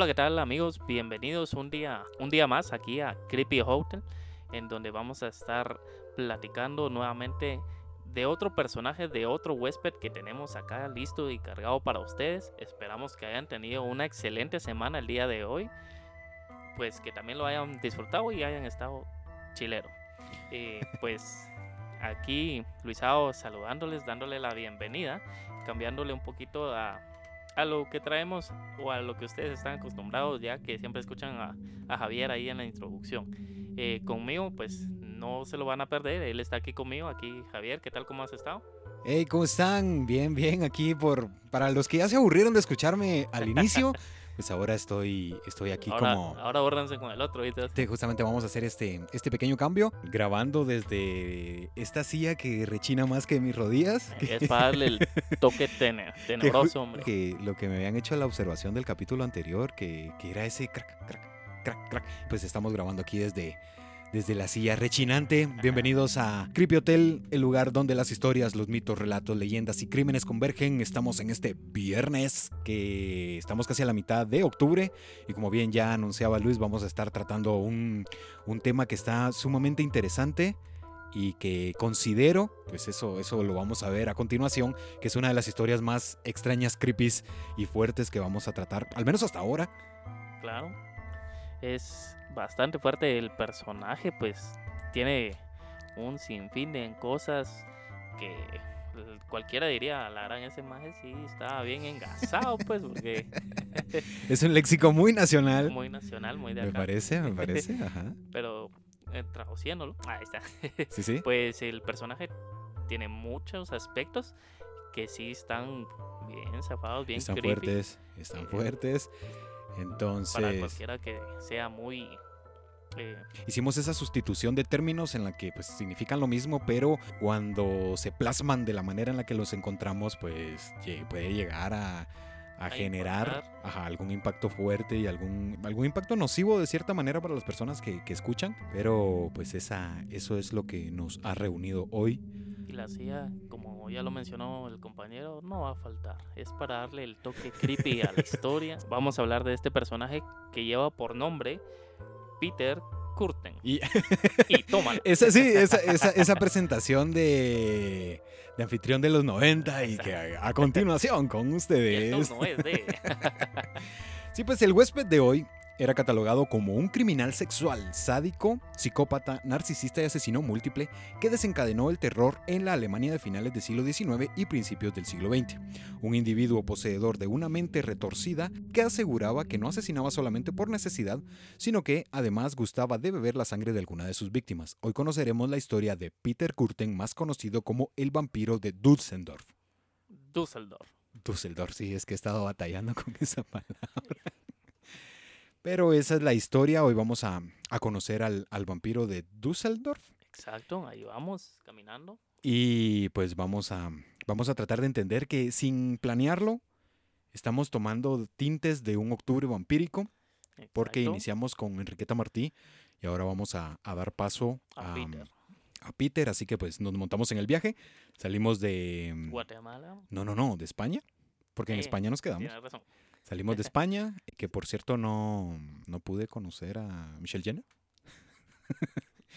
Hola, ¿qué tal amigos? Bienvenidos un día, un día más aquí a Creepy Hotel, en donde vamos a estar platicando nuevamente de otro personaje, de otro huésped que tenemos acá listo y cargado para ustedes. Esperamos que hayan tenido una excelente semana el día de hoy, pues que también lo hayan disfrutado y hayan estado chilero. Eh, pues aquí Luisao saludándoles, dándole la bienvenida, cambiándole un poquito a a lo que traemos o a lo que ustedes están acostumbrados ya que siempre escuchan a, a Javier ahí en la introducción. Eh, conmigo pues no se lo van a perder, él está aquí conmigo, aquí Javier, ¿qué tal? ¿Cómo has estado? Hey, ¿cómo están? Bien, bien, aquí por para los que ya se aburrieron de escucharme al inicio, pues ahora estoy, estoy aquí ahora, como... Ahora bórrense con el otro. ¿viste? Este, justamente vamos a hacer este, este pequeño cambio, grabando desde esta silla que rechina más que mis rodillas. Es para darle el toque tene, tenebroso, hombre. Que lo que me habían hecho la observación del capítulo anterior, que, que era ese crack, crack, crack, crack, pues estamos grabando aquí desde desde la silla rechinante. Bienvenidos a Creepy Hotel, el lugar donde las historias, los mitos, relatos, leyendas y crímenes convergen. Estamos en este viernes, que estamos casi a la mitad de octubre. Y como bien ya anunciaba Luis, vamos a estar tratando un, un tema que está sumamente interesante y que considero, pues eso, eso lo vamos a ver a continuación, que es una de las historias más extrañas, creepies y fuertes que vamos a tratar, al menos hasta ahora. Claro. Es bastante fuerte el personaje, pues tiene un sinfín de cosas que cualquiera diría, la gran ese maje sí está bien engasado, pues, porque... es un léxico muy nacional. Muy nacional, muy de acá. Me parece, me parece, ajá. Pero eh, traduciéndolo, ahí está. Sí, sí. Pues el personaje tiene muchos aspectos que sí están bien zafados, bien Están creepy. fuertes, están fuertes. Entonces. Para cualquiera que sea muy. Eh, Hicimos esa sustitución de términos en la que pues significan lo mismo, pero cuando se plasman de la manera en la que los encontramos, pues puede llegar a, a, A generar ajá, algún impacto fuerte y algún, algún impacto nocivo de cierta manera para las personas que, que escuchan. Pero pues esa, eso es lo que nos ha reunido hoy. Y la CIA, como ya lo mencionó el compañero, no va a faltar. Es para darle el toque creepy a la historia. Vamos a hablar de este personaje que lleva por nombre Peter Curten. Y Y tómalo. esa, sí, esa, esa, esa presentación de, de anfitrión de los 90 y que a, a continuación con Y ustedes. esto no es de. Sí, pues el huésped de hoy era catalogado como un criminal sexual, sádico, psicópata, narcisista y asesino múltiple que desencadenó el terror en la Alemania de finales del siglo XIX y principios del siglo XX. Un individuo poseedor de una mente retorcida que aseguraba que no asesinaba solamente por necesidad, sino que además gustaba de beber la sangre de alguna de sus víctimas. Hoy conoceremos la historia de Peter Kurten, más conocido como el vampiro de Düsseldorf. Düsseldorf. Düsseldorf, sí, es que he estado batallando con esa palabra. Pero esa es la historia. Hoy vamos a, a conocer al, al, vampiro de Düsseldorf. Exacto, ahí vamos, caminando. Y pues vamos a, vamos a tratar de entender que sin planearlo, estamos tomando tintes de un octubre vampírico. Exacto. Porque iniciamos con Enriqueta Martí y ahora vamos a, a dar paso a, a, Peter. a Peter. Así que pues nos montamos en el viaje. Salimos de... Guatemala. No, no, no, de España. Porque en Eh, España nos quedamos. Razón. Salimos de España, que por cierto no, no pude conocer a Michelle Jenner.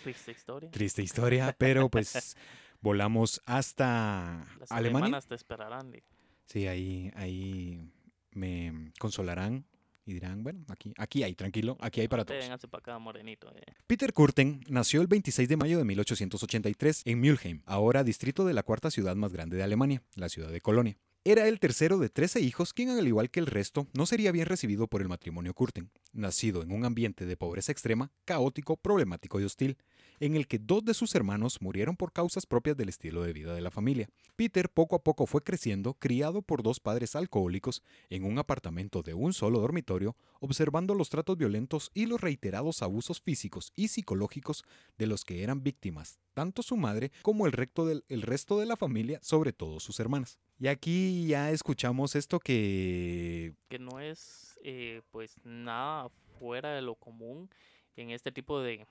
Triste historia. Triste historia, pero pues volamos hasta Las Alemania. alemanas te esperarán. di. Sí, ahí, ahí me consolarán y dirán, bueno, aquí, aquí hay, tranquilo, aquí hay para todos. acá, morenito. eh. Peter Kurten nació el 26 de mayo de 1883 en Mülheim, ahora distrito de la cuarta ciudad más grande de Alemania, la ciudad de Colonia. Era el tercero de 13 hijos, quien al igual que el resto, no sería bien recibido por el matrimonio Kurten, nacido en un ambiente de pobreza extrema, caótico, problemático y hostil, en el que dos de sus hermanos murieron por causas propias del estilo de vida de la familia. Peter poco a poco fue creciendo, criado por dos padres alcohólicos, en un apartamento de un solo dormitorio, observando los tratos violentos y los reiterados abusos físicos y psicológicos de los que eran víctimas, tanto su madre como el, recto del, el resto de la familia, sobre todo sus hermanas. Y aquí ya escuchamos esto que... Que no es, eh, pues, nada fuera de lo común en este tipo de.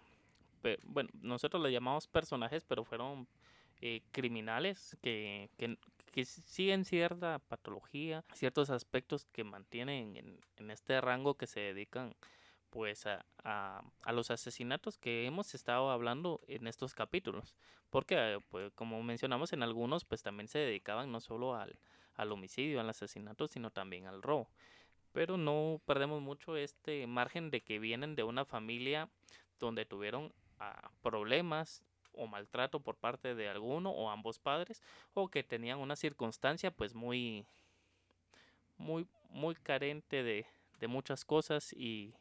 Bueno, nosotros le llamamos personajes, pero fueron eh, criminales que, que, que siguen cierta patología, ciertos aspectos que mantienen en, en este rango que se dedican pues a, a, a, los asesinatos que hemos estado hablando en estos capítulos. Porque pues como mencionamos en algunos pues también se dedicaban no solo al, al homicidio al asesinato sino también al robo. Pero no perdemos mucho este margen de que vienen de una familia donde tuvieron problemas o maltrato por parte de alguno o ambos padres o que tenían una circunstancia pues muy muy muy carente de, de muchas cosas y,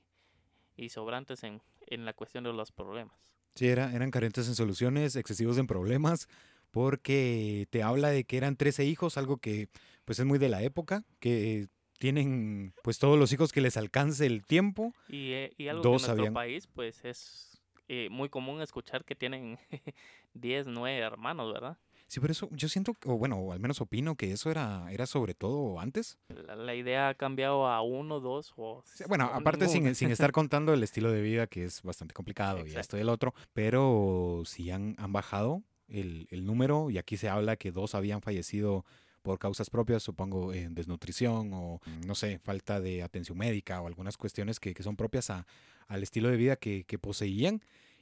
y sobrantes en, en, la cuestión de los problemas. Sí, era, eran carentes en soluciones, excesivos en problemas, porque te habla de que eran 13 hijos, algo que pues es muy de la época, que tienen pues todos los hijos que les alcance el tiempo. Y, eh, y algo Dos que en nuestro habían... país pues es eh, muy común escuchar que tienen 10, 9 hermanos, ¿verdad? Sí, pero eso yo siento, o bueno, o al menos opino que eso era, era sobre todo antes. La, la idea ha cambiado a uno, dos o... Sí, bueno, o aparte sin, sin, estar contando el estilo de vida que es bastante complicado Exacto. y esto y el otro, pero sí han, han bajado el, el, número y aquí se habla que dos habían fallecido por causas propias, supongo en desnutrición o no sé, falta de atención médica o algunas cuestiones que, que son propias a, al estilo de vida que, que, poseían.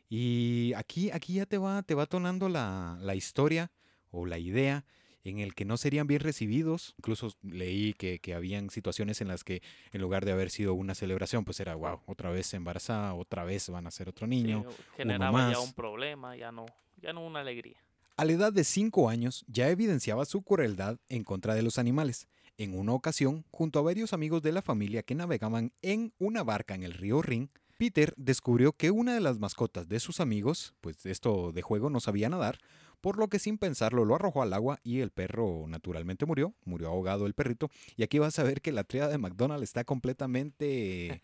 Y aquí, aquí ya te va, te va tonando la, la historia o la idea en el que no serían bien recibidos. Incluso leí que, que, habían situaciones en las que en lugar de haber sido una celebración, pues era, wow, otra vez embarazada, otra vez van a ser otro niño. Sí, generaba ya un problema, ya no, ya no una alegría. A la edad de 5 años ya evidenciaba su crueldad en contra de los animales. En una ocasión, junto a varios amigos de la familia que navegaban en una barca en el río Rin, Peter descubrió que una de las mascotas de sus amigos, pues esto de juego no sabía nadar, por lo que sin pensarlo lo arrojó al agua y el perro naturalmente murió, murió ahogado el perrito. Y aquí vas a ver que la tríada de McDonald's está completamente,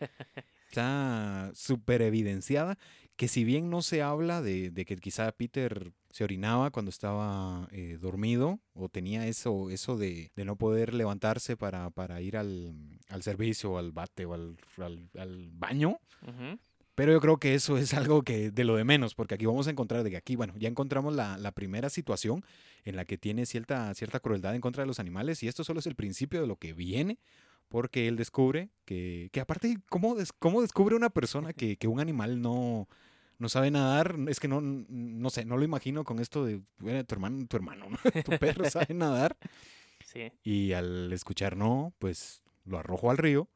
está súper evidenciada, que si bien no se habla de, de, que quizá Peter se orinaba cuando estaba eh, dormido o tenía eso, eso de, de no poder levantarse para, para ir al, al, servicio o al bate o al, al, al baño, uh -huh. Pero yo creo que eso es algo que de lo de menos, porque aquí vamos a encontrar de que aquí, bueno, ya encontramos la, la, primera situación en la que tiene cierta, cierta crueldad en contra de los animales y esto solo es el principio de lo que viene, porque él descubre que, que aparte, ¿cómo, des, ¿cómo descubre una persona que, que un animal no, no sabe nadar? Es que no, no sé, no lo imagino con esto de, bueno, tu hermano, tu hermano, ¿no? tu perro sabe nadar. Sí. Y al escuchar no, pues lo arrojo al río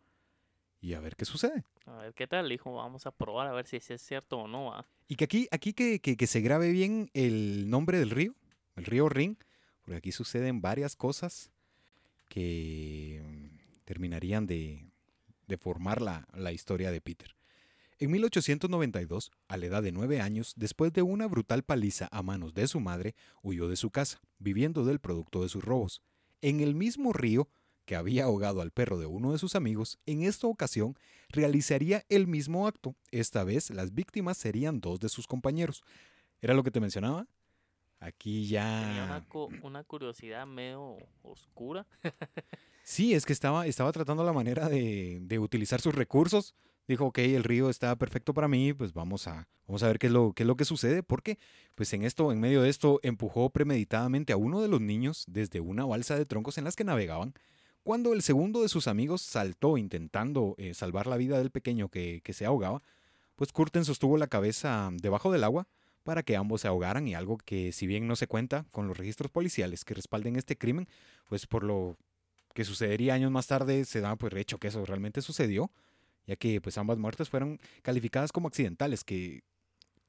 y a ver qué sucede. A ver qué tal, hijo. Vamos a probar a ver si es cierto o no. Y que aquí, aquí que, que, que, se grabe bien el nombre del río, el río Ring, porque aquí suceden varias cosas que terminarían de, de formar la, la historia de Peter. En 1892, a la edad de nueve años, después de una brutal paliza a manos de su madre, huyó de su casa, viviendo del producto de sus robos. En el mismo río que había ahogado al perro de uno de sus amigos, en esta ocasión realizaría el mismo acto. Esta vez las víctimas serían dos de sus compañeros. ¿Era lo que te mencionaba? Aquí ya... Tenía una, una curiosidad medio oscura. sí, es que estaba, estaba tratando la manera de, de, utilizar sus recursos. Dijo, ok, el río está perfecto para mí, pues vamos a, vamos a ver qué es, lo, qué es lo que sucede, porque pues en esto, en medio de esto, empujó premeditadamente a uno de los niños desde una balsa de troncos en las que navegaban cuando el segundo de sus amigos saltó intentando eh, salvar la vida del pequeño que, que, se ahogaba, pues Curten sostuvo la cabeza debajo del agua para que ambos se ahogaran y algo que si bien no se cuenta con los registros policiales que respalden este crimen, pues por lo que sucedería años más tarde se da pues hecho que eso realmente sucedió, ya que pues ambas muertes fueron calificadas como accidentales, que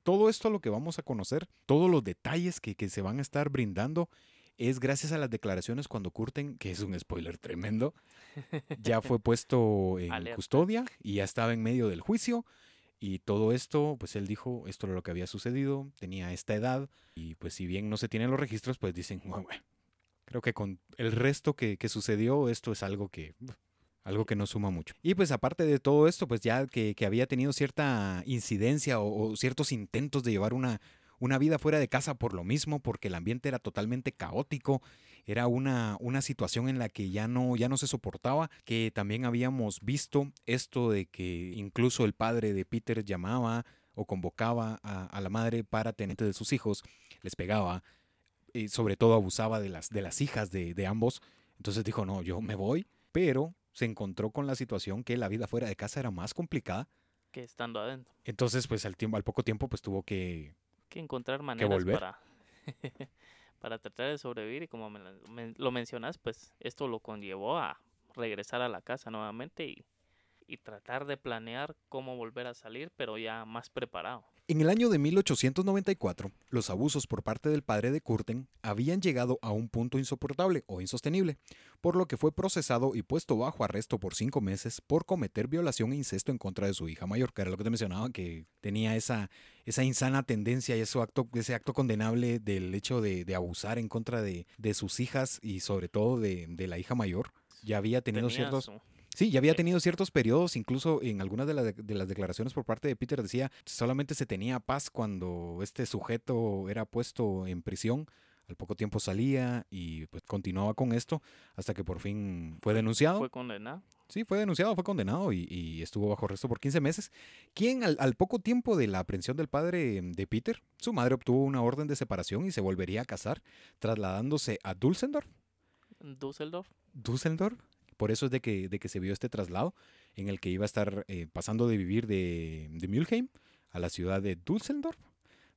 todo esto lo que vamos a conocer, todos los detalles que, que se van a estar brindando es gracias a las declaraciones cuando Curten, que es un spoiler tremendo, ya fue puesto en custodia y ya estaba en medio del juicio. Y todo esto, pues él dijo, esto era lo que había sucedido, tenía esta edad, y pues si bien no se tienen los registros, pues dicen, bueno, creo que con el resto que, que sucedió, esto es algo que algo que no suma mucho. Y pues aparte de todo esto, pues ya que, que había tenido cierta incidencia o, ciertos intentos de llevar una, una vida fuera de casa por lo mismo, porque el ambiente era totalmente caótico, era una, una situación en la que ya no, ya no se soportaba, que también habíamos visto esto de que incluso el padre de Peter llamaba o convocaba a, a la madre para tener de sus hijos, les pegaba. Y sobre todo abusaba de las, de las hijas de, de ambos. Entonces dijo, no, yo me voy, pero se encontró con la situación que la vida fuera de casa era más complicada. Que estando adentro. Entonces, pues al, tiempo, al poco tiempo, pues tuvo que... Que encontrar maneras volver. para, para tratar de sobrevivir y como me- lo mencionas, pues esto lo conllevó a regresar a la casa nuevamente y, y tratar de planear cómo volver a salir, pero ya más preparado. En el año de 1894, los abusos por parte del padre de Curten habían llegado a un punto insoportable o insostenible, por lo que fue procesado y puesto bajo arresto por cinco meses por cometer violación e incesto en contra de su hija mayor, que era lo que te mencionaba, que tenía esa, esa insana tendencia y ese acto, ese acto condenable del hecho de, de abusar en contra de, de sus hijas y sobre todo de, de la hija mayor. Ya había tenido Tenía ciertos... su- Sí, ya había tenido ciertos periodos, incluso en algunas de, las- de las declaraciones por parte de Peter decía, solamente se tenía paz cuando este sujeto era puesto en prisión, al poco tiempo salía y pues continuaba con esto hasta que por fin fue denunciado. fue condenado. Sí, fue denunciado, fue condenado y, y estuvo bajo arresto por 15 meses. Quien al, al poco tiempo de la aprehensión del padre de Peter, su madre obtuvo una orden de separación y se volvería a casar, trasladándose a Dulcendorf. Düsseldorf. Düsseldorf. Por eso es de que, de que se vio este traslado en el que iba a estar eh, pasando de vivir de, de Mülheim a la ciudad de Düsseldorf,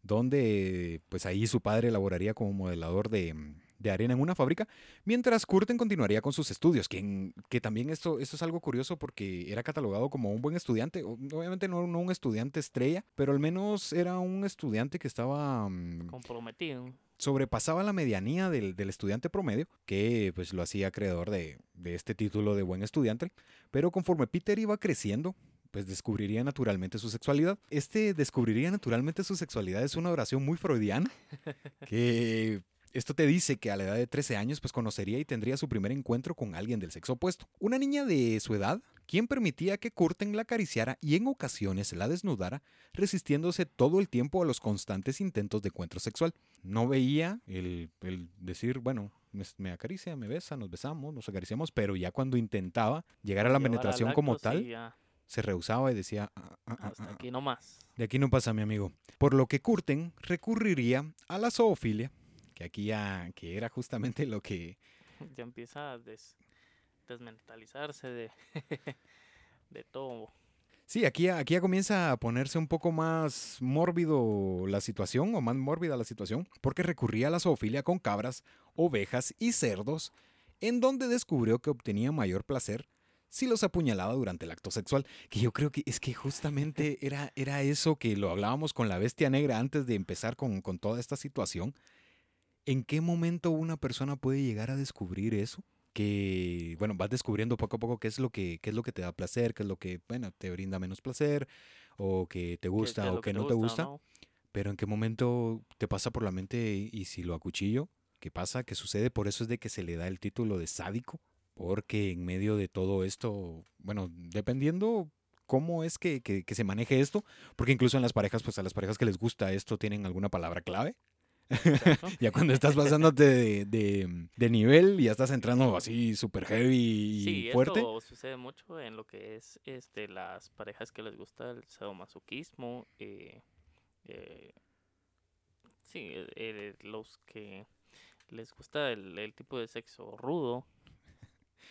donde pues ahí su padre laboraría como modelador de, de arena en una fábrica, mientras Curten continuaría con sus estudios, que, que también esto, esto es algo curioso porque era catalogado como un buen estudiante, obviamente no, no un estudiante estrella, pero al menos era un estudiante que estaba... mm, comprometido. Sobrepasaba la medianía del, del estudiante promedio, que pues lo hacía acreedor de, de este título de buen estudiante, pero conforme Peter iba creciendo, pues descubriría naturalmente su sexualidad. Este descubriría naturalmente su sexualidad es una oración muy freudiana, que esto te dice que a la edad de 13 años pues conocería y tendría su primer encuentro con alguien del sexo opuesto. Una niña de su edad, quien permitía que Curten la acariciara y en ocasiones la desnudara, resistiéndose todo el tiempo a los constantes intentos de encuentro sexual. No veía el, el decir, bueno, me, me acaricia, me besa, nos besamos, nos acariciamos, pero ya cuando intentaba llegar a la Llevar penetración como acto, tal, se rehusaba y decía, "Ah, ah, ah, hasta aquí nomás. de aquí no pasa, mi amigo. Por lo que Curten recurriría a la zoofilia, que aquí ya, que era justamente lo que Ya empieza a des- desmentalizarse de, de todo. Sí, aquí, aquí ya comienza a ponerse un poco más mórbido la situación, o más mórbida la situación, porque recurría a la zoofilia con cabras, ovejas y cerdos, en donde descubrió que obtenía mayor placer si los apuñalaba durante el acto sexual. Que yo creo que es que justamente era, era eso que lo hablábamos con la bestia negra antes de empezar con, con toda esta situación. ¿En qué momento una persona puede llegar a descubrir eso? Que, bueno, vas descubriendo poco a poco qué es lo que, qué es lo que te da placer, qué es lo que, bueno, te brinda menos placer, o que te gusta o que, no te gusta, no. pero en qué momento te pasa por la mente y, y si lo acuchillo, ¿qué pasa? ¿Qué sucede? Por eso es de que se le da el título de sádico, porque en medio de todo esto, bueno, dependiendo cómo es que, que- que se maneje esto, porque incluso en las parejas, pues a las parejas que les gusta esto tienen alguna palabra clave. Ya cuando estás pasándote de, de- de nivel y ya estás entrando así súper heavy y Sí, fuerte. esto sucede mucho en lo que es este las parejas que les gusta el sadomasoquismo. Eh, eh, sí, eh, eh, los que les gusta el, el tipo de sexo rudo.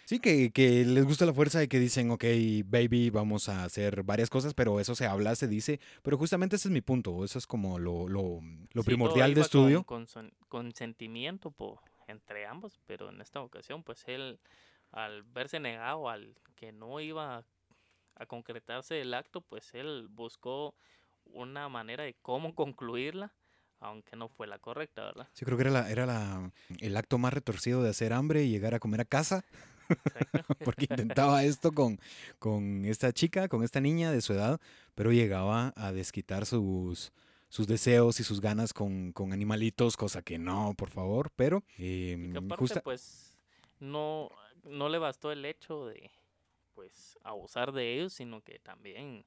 Sí, que, que les gusta la fuerza y que dicen, ok, baby, vamos a hacer varias cosas, pero eso se habla, se dice. Pero justamente ese es mi punto, eso es como lo, lo, lo Sí, todo primordial de con- estudio. Con, consentimiento po- entre ambos, pero en esta ocasión, pues él, al verse negado, al que no iba a concretarse el acto, pues él buscó una manera de cómo concluirla, aunque no fue la correcta, ¿verdad? Sí, creo que era, la, era la, el acto más retorcido de hacer hambre y llegar a comer a casa. porque intentaba esto con, con esta chica, con esta niña de su edad, pero llegaba a desquitar sus, sus deseos y sus ganas con, con animalitos, cosa que no, por favor, pero Y em, que aparte, justa- pues, no, no le bastó el hecho de, pues, abusar de ellos, sino que también,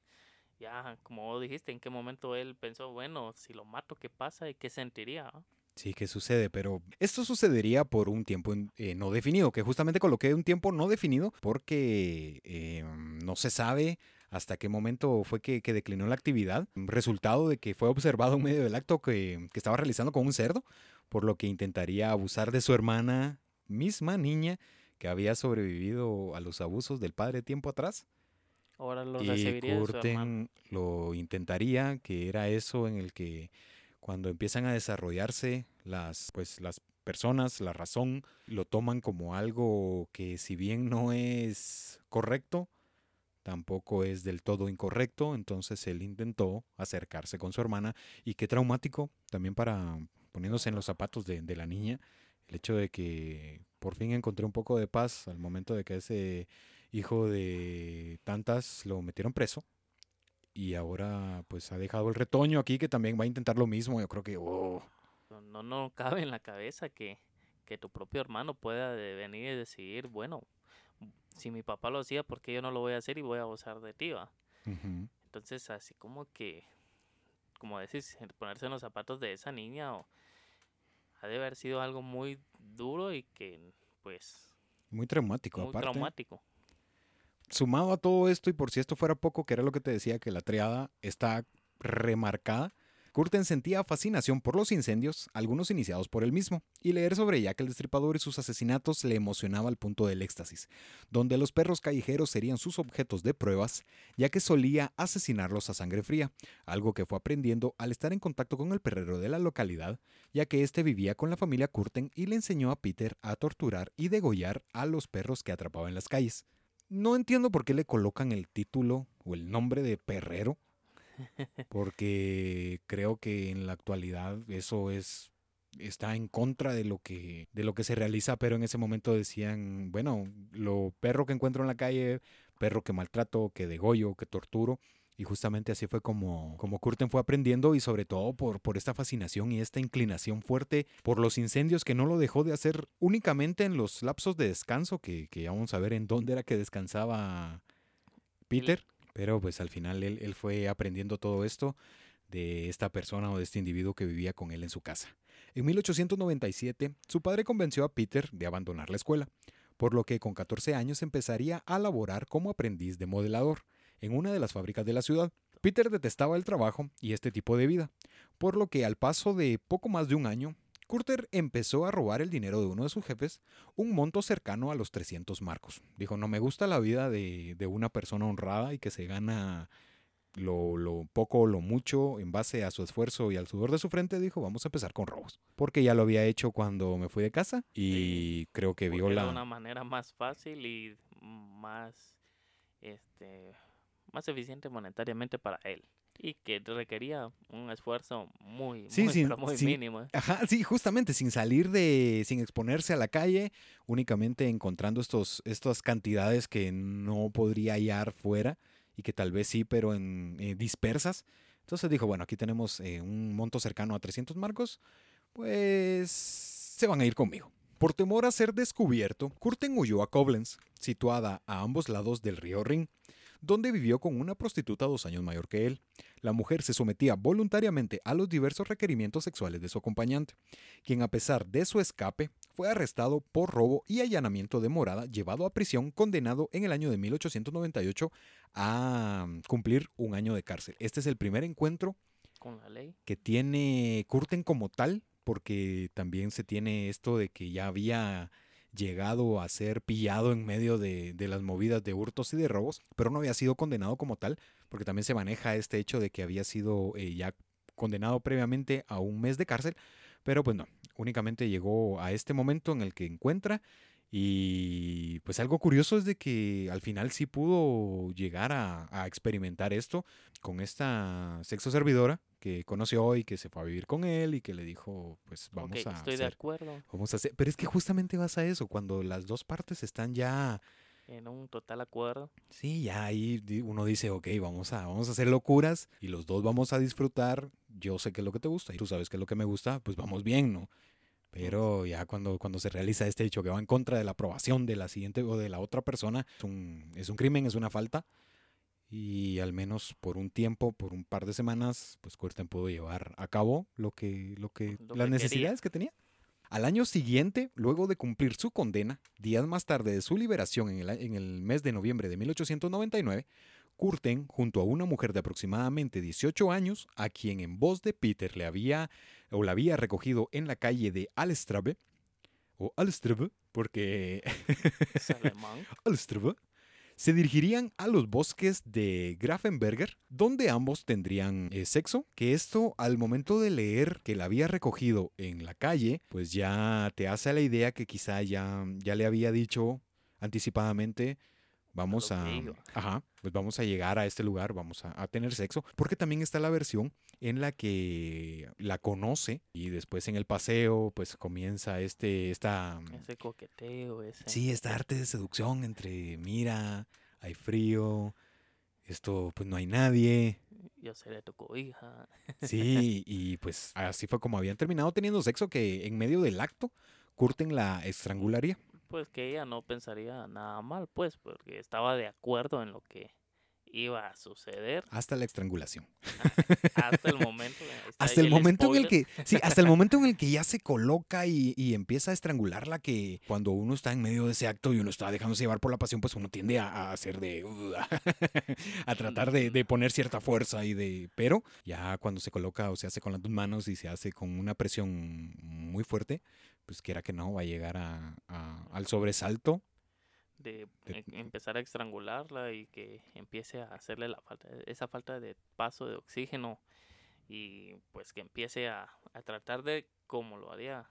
ya, como vos dijiste, en qué momento él pensó, bueno, si lo mato, ¿qué pasa y qué sentiría? Sí, que sucede, pero esto sucedería por un tiempo eh, no definido, que justamente coloqué un tiempo no definido porque eh, no se sabe hasta qué momento fue que, que declinó la actividad, resultado de que fue observado en medio del acto que, que estaba realizando con un cerdo, por lo que intentaría abusar de su hermana, misma niña, que había sobrevivido a los abusos del padre tiempo atrás. Ahora lo y. Curtin lo intentaría, que era eso en el que cuando empiezan a desarrollarse las, pues, las personas, la razón, lo toman como algo que si bien no es correcto, tampoco es del todo incorrecto, entonces él intentó acercarse con su hermana y qué traumático también para poniéndose en los zapatos de, de la niña, el hecho de que por fin encontré un poco de paz al momento de que ese hijo de tantas lo metieron preso y ahora pues ha dejado el retoño aquí que también va a intentar lo mismo, yo creo que... oh, No, no, no cabe en la cabeza que, que tu propio hermano pueda venir y decidir, bueno, si mi papá lo hacía, ¿por qué yo no lo voy a hacer y voy a abusar de ti? va?". Entonces, así como que, como decís, ponerse en los zapatos de esa niña o, ha de haber sido algo muy duro y que, pues, Muy traumático muy aparte. traumático. Sumado a todo esto, y por si esto fuera poco, que era lo que te decía, que la triada está remarcada, Curten sentía fascinación por los incendios, algunos iniciados por él mismo, y leer sobre Jack el Destripador y sus asesinatos le emocionaba al punto del éxtasis, donde los perros callejeros serían sus objetos de pruebas, ya que solía asesinarlos a sangre fría, algo que fue aprendiendo al estar en contacto con el perrero de la localidad, ya que éste vivía con la familia Curten y le enseñó a Peter a torturar y degollar a los perros que atrapaba en las calles. No entiendo por qué le colocan el título o el nombre de perrero, porque creo que en la actualidad eso es está en contra de lo que de lo que se realiza, pero en ese momento decían, bueno, lo perro que encuentro en la calle, perro que maltrato, que degollo, que torturo, y justamente así fue como, como Curten fue aprendiendo y sobre todo por, por esta fascinación y esta inclinación fuerte por los incendios que no lo dejó de hacer únicamente en los lapsos de descanso, que, que ya vamos a ver en dónde era que descansaba Peter, pero pues al final él, él fue aprendiendo todo esto de esta persona o de este individuo que vivía con él en su casa. En 1897, su padre convenció a Peter de abandonar la escuela, por lo que con 14 años empezaría a laborar como aprendiz de modelador en una de las fábricas de la ciudad. Peter detestaba el trabajo y este tipo de vida, por lo que al paso de poco más de un año, Curter empezó a robar el dinero de uno de sus jefes, un monto cercano a los 300 marcos. Dijo, no me gusta la vida de, de una persona honrada y que se gana lo, lo poco o lo mucho en base a su esfuerzo y al sudor de su frente, dijo, vamos a empezar con robos. Porque ya lo había hecho cuando me fui de casa y creo que porque vio era una manera más fácil y más, este, más eficiente monetariamente para él. Y que requería un esfuerzo muy, Sí, muy, sin- pero muy sin- mínimo. Ajá, sí, justamente, sin salir de, sin exponerse a la calle, únicamente encontrando estos, estas cantidades que no podría hallar fuera y que tal vez sí, pero en eh, dispersas. Entonces dijo, bueno, aquí tenemos eh, un monto cercano a 300 marcos, pues se van a ir conmigo. Por temor a ser descubierto, Curten huyó a Koblenz, situada a ambos lados del río Rin, donde vivió con una prostituta dos años mayor que él. La mujer se sometía voluntariamente a los diversos requerimientos sexuales de su acompañante, quien a pesar de su escape fue arrestado por robo y allanamiento de morada, llevado a prisión, condenado en el año de 1898 a mm, cumplir un año de cárcel. Este es el primer encuentro Con la ley. que tiene Curten como tal, porque también se tiene esto de que ya había llegado a ser pillado en medio de, de las movidas de hurtos y de robos, pero no había sido condenado como tal, porque también se maneja este hecho de que había sido eh, ya condenado previamente a un mes de cárcel, pero pues no, únicamente llegó a este momento en el que encuentra y pues algo curioso es de que al final sí pudo llegar a, a experimentar esto con esta sexo servidora que conoció y que se fue a vivir con él y que le dijo pues vamos Ok, a estoy de hacer, acuerdo. vamos a hacer, pero es que justamente vas a eso cuando las dos partes están ya En un total acuerdo. Sí, ya ahí uno dice, ok, vamos a, vamos a hacer locuras y los dos vamos a disfrutar. Yo sé qué es lo que te gusta y tú sabes qué es lo que me gusta, pues vamos bien, ¿no? Pero ya cuando, cuando se realiza este hecho que va en contra de la aprobación de la siguiente o de la otra persona, es un, es un crimen, es una falta. Y al menos por un tiempo, por un par de semanas, pues Curtin pudo llevar a cabo lo que, lo que, Lo las que necesidades que tenía. Al año siguiente, luego de cumplir su condena, días más tarde de su liberación en el, en el mes de noviembre de 1899, Curten junto a una mujer de aproximadamente 18 años, a quien en voz de Peter le había o la había recogido en la calle de Alstrave, o Alstrave, porque Es alemán. Alstrave, se dirigirían a los bosques de Grafenberger, donde ambos tendrían eh, sexo, que esto al momento de leer que la había recogido en la calle, pues ya te hace la idea que quizá ya, ya le había dicho anticipadamente, vamos a, ajá, pues vamos a llegar a este lugar, vamos a, a tener sexo, porque también está la versión en la que la conoce y después en el paseo pues comienza este, esta, Ese coqueteo, ese. Sí, esta arte de seducción entre, mira, hay frío, esto pues no hay nadie. Yo seré tu cobija. Sí, y pues así fue como habían terminado teniendo sexo que en medio del acto Curten la estrangularía. Pues que ella no pensaría nada mal, pues, porque estaba de acuerdo en lo que iba a suceder Hasta la estrangulación. hasta el momento. Hasta el momento en el que, sí, hasta el momento en el que ya se coloca y, y empieza a estrangularla, que cuando uno está en medio de ese acto y uno está dejándose llevar por la pasión, pues uno tiende a, a hacer de, a tratar de, de poner cierta fuerza y de, pero ya cuando se coloca o se hace con las dos manos y se hace con una presión muy fuerte, pues quiera que no, va a llegar a- a- al sobresalto. de de- em- empezar a estrangularla y que empiece a hacerle la falta, esa falta de paso de oxígeno y pues que empiece a, a tratar de, como lo haría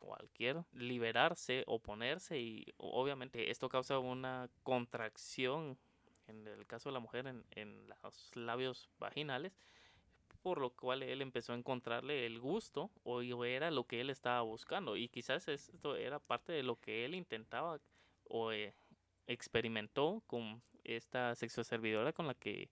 cualquiera, liberarse, oponerse y obviamente esto causa una contracción en el caso de la mujer en, en los labios vaginales por lo cual él empezó a encontrarle el gusto o era lo que él estaba buscando y quizás esto era parte de lo que él intentaba o eh, experimentó con esta sexoservidora con la que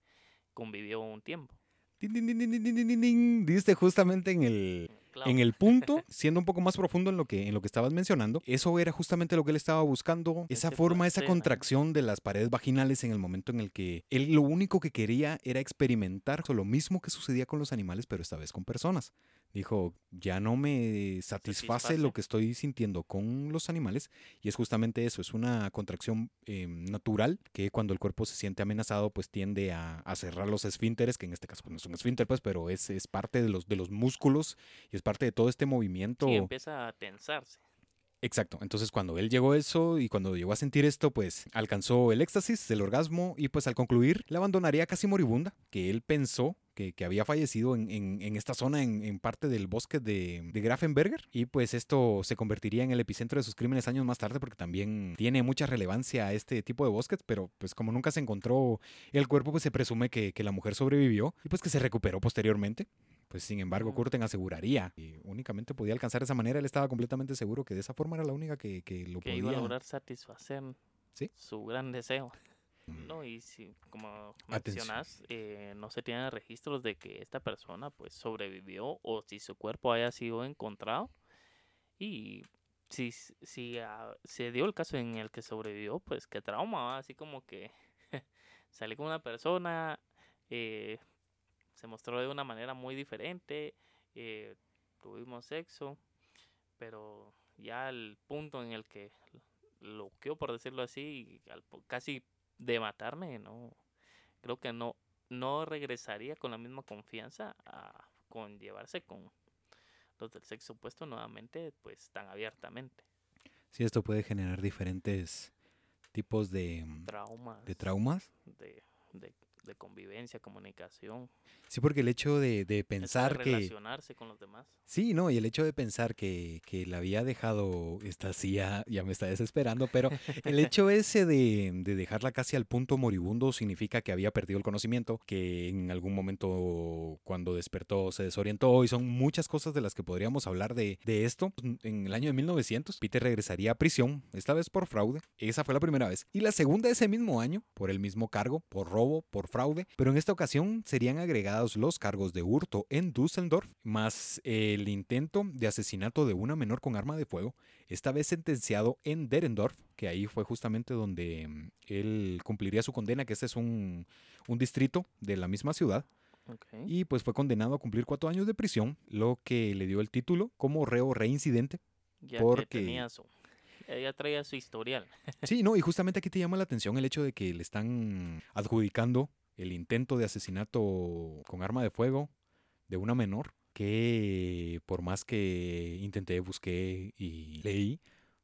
convivió un tiempo. Diste justamente en el, En el punto, siendo un poco más profundo en lo que en lo que estabas mencionando, eso era justamente lo que él estaba buscando, esa forma, esa contracción de las paredes vaginales en el momento en el que él lo único que quería era experimentar lo mismo que sucedía con los animales, pero esta vez con personas. Dijo, ya no me satisface Satisface. lo que estoy sintiendo con los animales y es justamente eso, es una contracción eh, natural que cuando el cuerpo se siente amenazado pues tiende a, a cerrar los esfínteres, que en este caso pues, no es un esfínter pues, pero es, es parte de los, de los músculos y es parte de todo este movimiento. sí, empieza a tensarse. Exacto. Entonces, cuando él llegó a eso y cuando llegó a sentir esto, pues alcanzó el éxtasis, el orgasmo y pues al concluir la abandonaría casi moribunda, que él pensó que, que había fallecido en, en- en esta zona, en, en parte del bosque de, de Grafenberger. Y pues esto se convertiría en el epicentro de sus crímenes años más tarde porque también tiene mucha relevancia a este tipo de bosques, pero pues como nunca se encontró el cuerpo, pues se presume que, que la mujer sobrevivió y pues que se recuperó posteriormente. Pues sin embargo. Curten aseguraría que únicamente podía alcanzar de esa manera. Él estaba completamente seguro que de esa forma era la única que, que lo que podía. iba a lograr satisfacer Sí. su gran deseo. No, y si, como Atención. mencionas, eh, no se tienen registros de que esta persona pues sobrevivió o si su cuerpo haya sido encontrado. Y si, si ah, se dio el caso en el que sobrevivió, pues qué trauma, así como que salí con una persona, eh, se mostró de una manera muy diferente, eh, tuvimos sexo, pero ya el punto en el que lo que por decirlo así, al casi de matarme, no, creo que no, no regresaría con la misma confianza a con llevarse con los del sexo opuesto nuevamente, pues tan abiertamente. Sí, esto puede generar diferentes tipos de, Traumas de traumas. de, de- de convivencia, comunicación, Sí, porque el hecho de, de pensar que... relacionarse con los demás. Sí, no, y el hecho de pensar que, que la había dejado, esta sí ya, ya me está desesperando, pero el hecho ese de, de dejarla casi al punto moribundo significa que había perdido el conocimiento, que en algún momento cuando despertó se desorientó y son muchas cosas de las que podríamos hablar de, de esto. En el año de 1900, Peter regresaría a prisión, esta vez por fraude, esa fue la primera vez, y la segunda ese mismo año, por el mismo cargo, por robo, por fraude, pero en esta ocasión serían agregados los cargos de hurto en Düsseldorf, más el intento de asesinato de una menor con arma de fuego, esta vez sentenciado en Derendorf, que ahí fue justamente donde mm, él cumpliría su condena, que este es un, un distrito de la misma ciudad, y pues fue condenado a cumplir cuatro años de prisión, lo que le dio el título como reo reincidente. ya porque- que tenía su, ya traía su historial. Sí, no, y justamente aquí te llama la atención el hecho de que le están adjudicando el intento de asesinato con arma de fuego de una menor que por más que intenté, busqué y leí,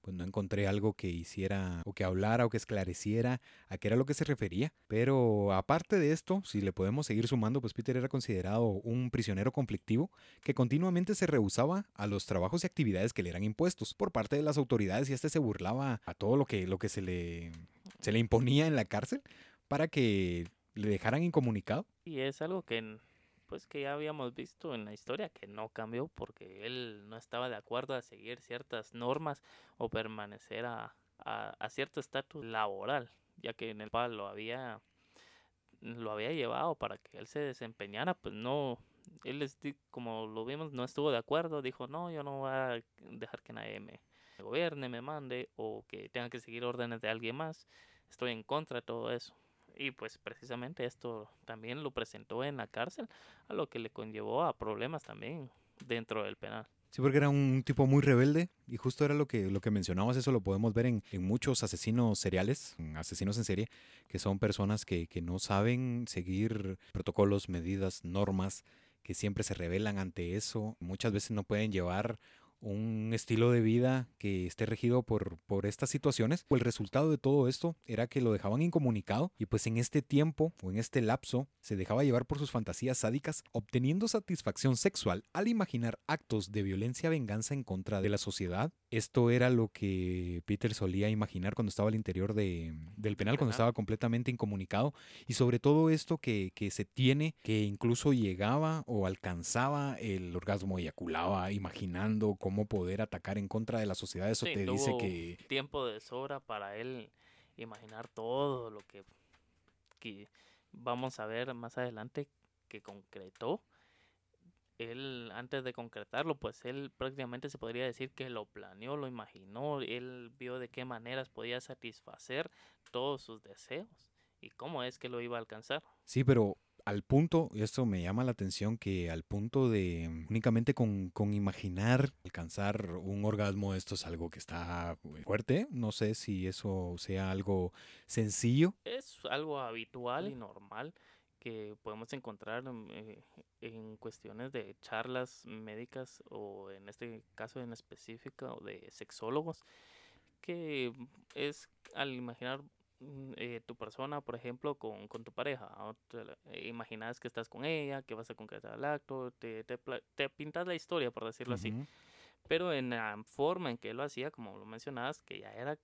pues no encontré algo que hiciera o que hablara o que esclareciera a qué era lo que se refería. Pero aparte de esto, si le podemos seguir sumando, pues Peter era considerado un prisionero conflictivo que continuamente se rehusaba a los trabajos y actividades que le eran impuestos por parte de las autoridades y este se burlaba a todo lo que, lo que se, le, se le imponía en la cárcel para que le dejaran incomunicado. Y es algo que pues que ya habíamos visto en la historia que no cambió porque él no estaba de acuerdo a seguir ciertas normas o permanecer a, a, cierto estatus laboral, ya que en el palo lo había lo había llevado para que él se desempeñara, pues no, él como lo vimos no estuvo de acuerdo, dijo no, yo no voy a dejar que nadie me gobierne, me mande o que tenga que seguir órdenes de alguien más, estoy en contra de todo eso. Y pues precisamente esto también lo presentó en la cárcel, a lo que le conllevó a problemas también dentro del penal. Sí, porque era un tipo muy rebelde y justo era lo que, lo que mencionabas, eso lo podemos ver en, en muchos asesinos seriales, asesinos en serie, que son personas que, que no saben seguir protocolos, medidas, normas, que siempre se rebelan ante eso, muchas veces no pueden llevar un estilo de vida que esté regido por, por estas situaciones. El resultado de todo esto era que lo dejaban incomunicado y pues en este tiempo o en este lapso se dejaba llevar por sus fantasías sádicas, obteniendo satisfacción sexual al imaginar actos de violencia venganza en contra de la sociedad. Esto era lo que Peter solía imaginar cuando estaba al interior de, del penal, cuando estaba completamente incomunicado y sobre todo esto que, que se tiene, que incluso llegaba o alcanzaba el orgasmo, eyaculaba imaginando cómo poder atacar en contra de la sociedad. Eso te dice que... Tiempo de sobra para él imaginar todo lo que, que vamos a ver más adelante que concretó. Él, antes de concretarlo, pues él prácticamente se podría decir que lo planeó, lo imaginó, él vio de qué maneras podía satisfacer todos sus deseos y cómo es que lo iba a alcanzar. Sí, pero al punto, y esto me llama la atención, que al punto de únicamente con, con, imaginar alcanzar un orgasmo, esto es algo que está fuerte. No sé si eso sea algo sencillo. Es algo habitual y normal que podemos encontrar en, eh, en cuestiones de charlas médicas o en este caso en específico de sexólogos, que es al imaginar Mm, eh, tu persona, por ejemplo, con, con tu pareja. Eh, imaginas que estás con ella, que vas a concretar el acto, te, te, te pintas la historia, por decirlo así. Pero en la forma en que lo hacía, como lo mencionabas, que ya era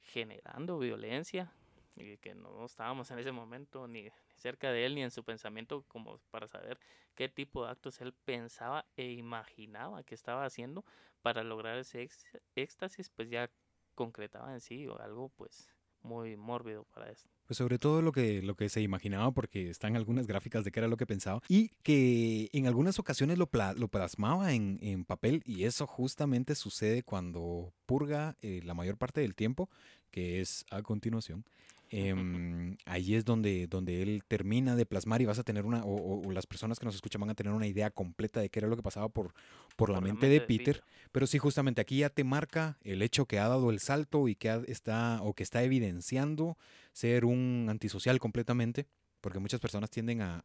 generando violencia, y que no estábamos en ese momento ni, cerca de él ni en su pensamiento como para saber qué tipo de actos él pensaba e imaginaba que estaba haciendo para lograr ese éxtasis, pues ya concretaba en sí o algo pues muy mórbido para esto. Pues sobre todo lo que, lo que se imaginaba, porque están algunas gráficas de qué era lo que pensaba, y que en algunas ocasiones lo, lo plasmaba en, en, papel, y eso justamente sucede cuando purga eh, la mayor parte del tiempo, que es a continuación. Eh, ahí es donde, donde él termina de plasmar y vas a tener una, o, las personas que nos escuchan van a tener una idea completa de qué era lo que pasaba por, por, la, mente de, Peter. Pero sí, justamente aquí ya te marca el hecho que ha dado el salto y que está, o que está evidenciando ser un antisocial completamente, porque muchas personas tienden a,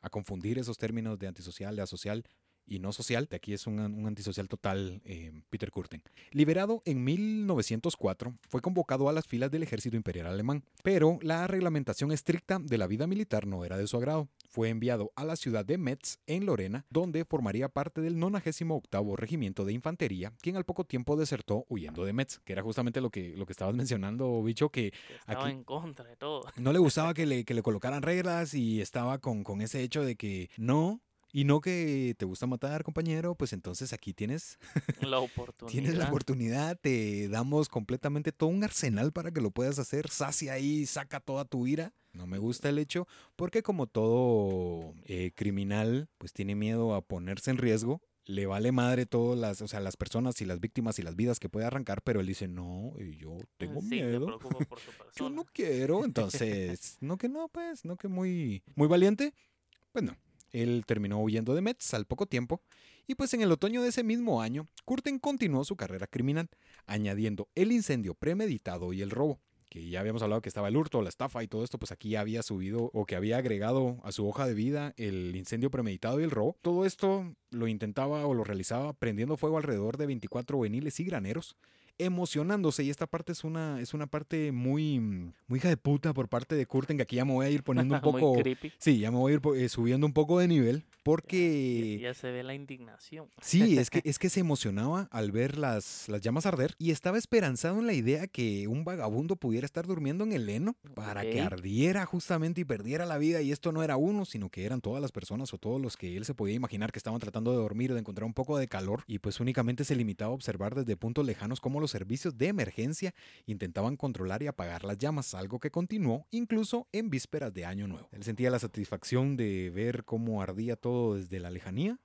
a confundir esos términos de antisocial, de asocial y no social. De aquí es un, antisocial total, eh, Peter Kurten. Liberado en 1904, fue convocado a las filas del ejército imperial alemán, pero la reglamentación estricta de la vida militar no era de su agrado. Fue enviado a la ciudad de Metz, en Lorena, donde formaría parte del 98 Regimiento de Infantería, quien al poco tiempo desertó huyendo de Metz, que era justamente lo que, lo que estabas mencionando, bicho, que, estaba en contra de todo. No le gustaba que le, que le colocaran reglas y estaba con, con ese hecho de que no, y no que te gusta matar, compañero, pues entonces aquí tienes la oportunidad. tienes la oportunidad, te damos completamente todo un arsenal para que lo puedas hacer. Sacia ahí, saca toda tu ira. No me gusta el hecho, porque como todo eh, criminal, pues tiene miedo a ponerse en riesgo. Le vale madre todas las, o sea, las personas y las víctimas y las vidas que puede arrancar, pero él dice, no, yo tengo miedo. yo no quiero, entonces, no que no, pues, no que muy, muy valiente, pues no. Él terminó huyendo de Metz al poco tiempo, y pues en el otoño de ese mismo año, Curten continuó su carrera criminal, añadiendo el incendio premeditado y el robo, que ya habíamos hablado que estaba el hurto, la estafa y todo esto, pues aquí había subido o que había agregado a su hoja de vida el incendio premeditado y el robo. Todo esto lo intentaba o lo realizaba prendiendo fuego alrededor de 24 juveniles y graneros emocionándose y esta parte es una es una parte muy muy hija de puta por parte de Kurten que aquí ya me voy a ir poniendo un poco Muy creepy. sí ya me voy a ir eh, subiendo un poco de nivel porque Ya se ve la indignación. Sí, es que, es que se emocionaba al ver las, las llamas arder y estaba esperanzado en la idea que un vagabundo pudiera estar durmiendo en el heno para que ardiera justamente y perdiera la vida. Y esto no era uno, sino que eran todas las personas o todos los que él se podía imaginar que estaban tratando de dormir de encontrar un poco de calor. Y pues únicamente se limitaba a observar desde puntos lejanos cómo los servicios de emergencia intentaban controlar y apagar las llamas, algo que continuó incluso en vísperas de Año Nuevo. Él sentía la satisfacción de ver cómo ardía todo desde la lejanía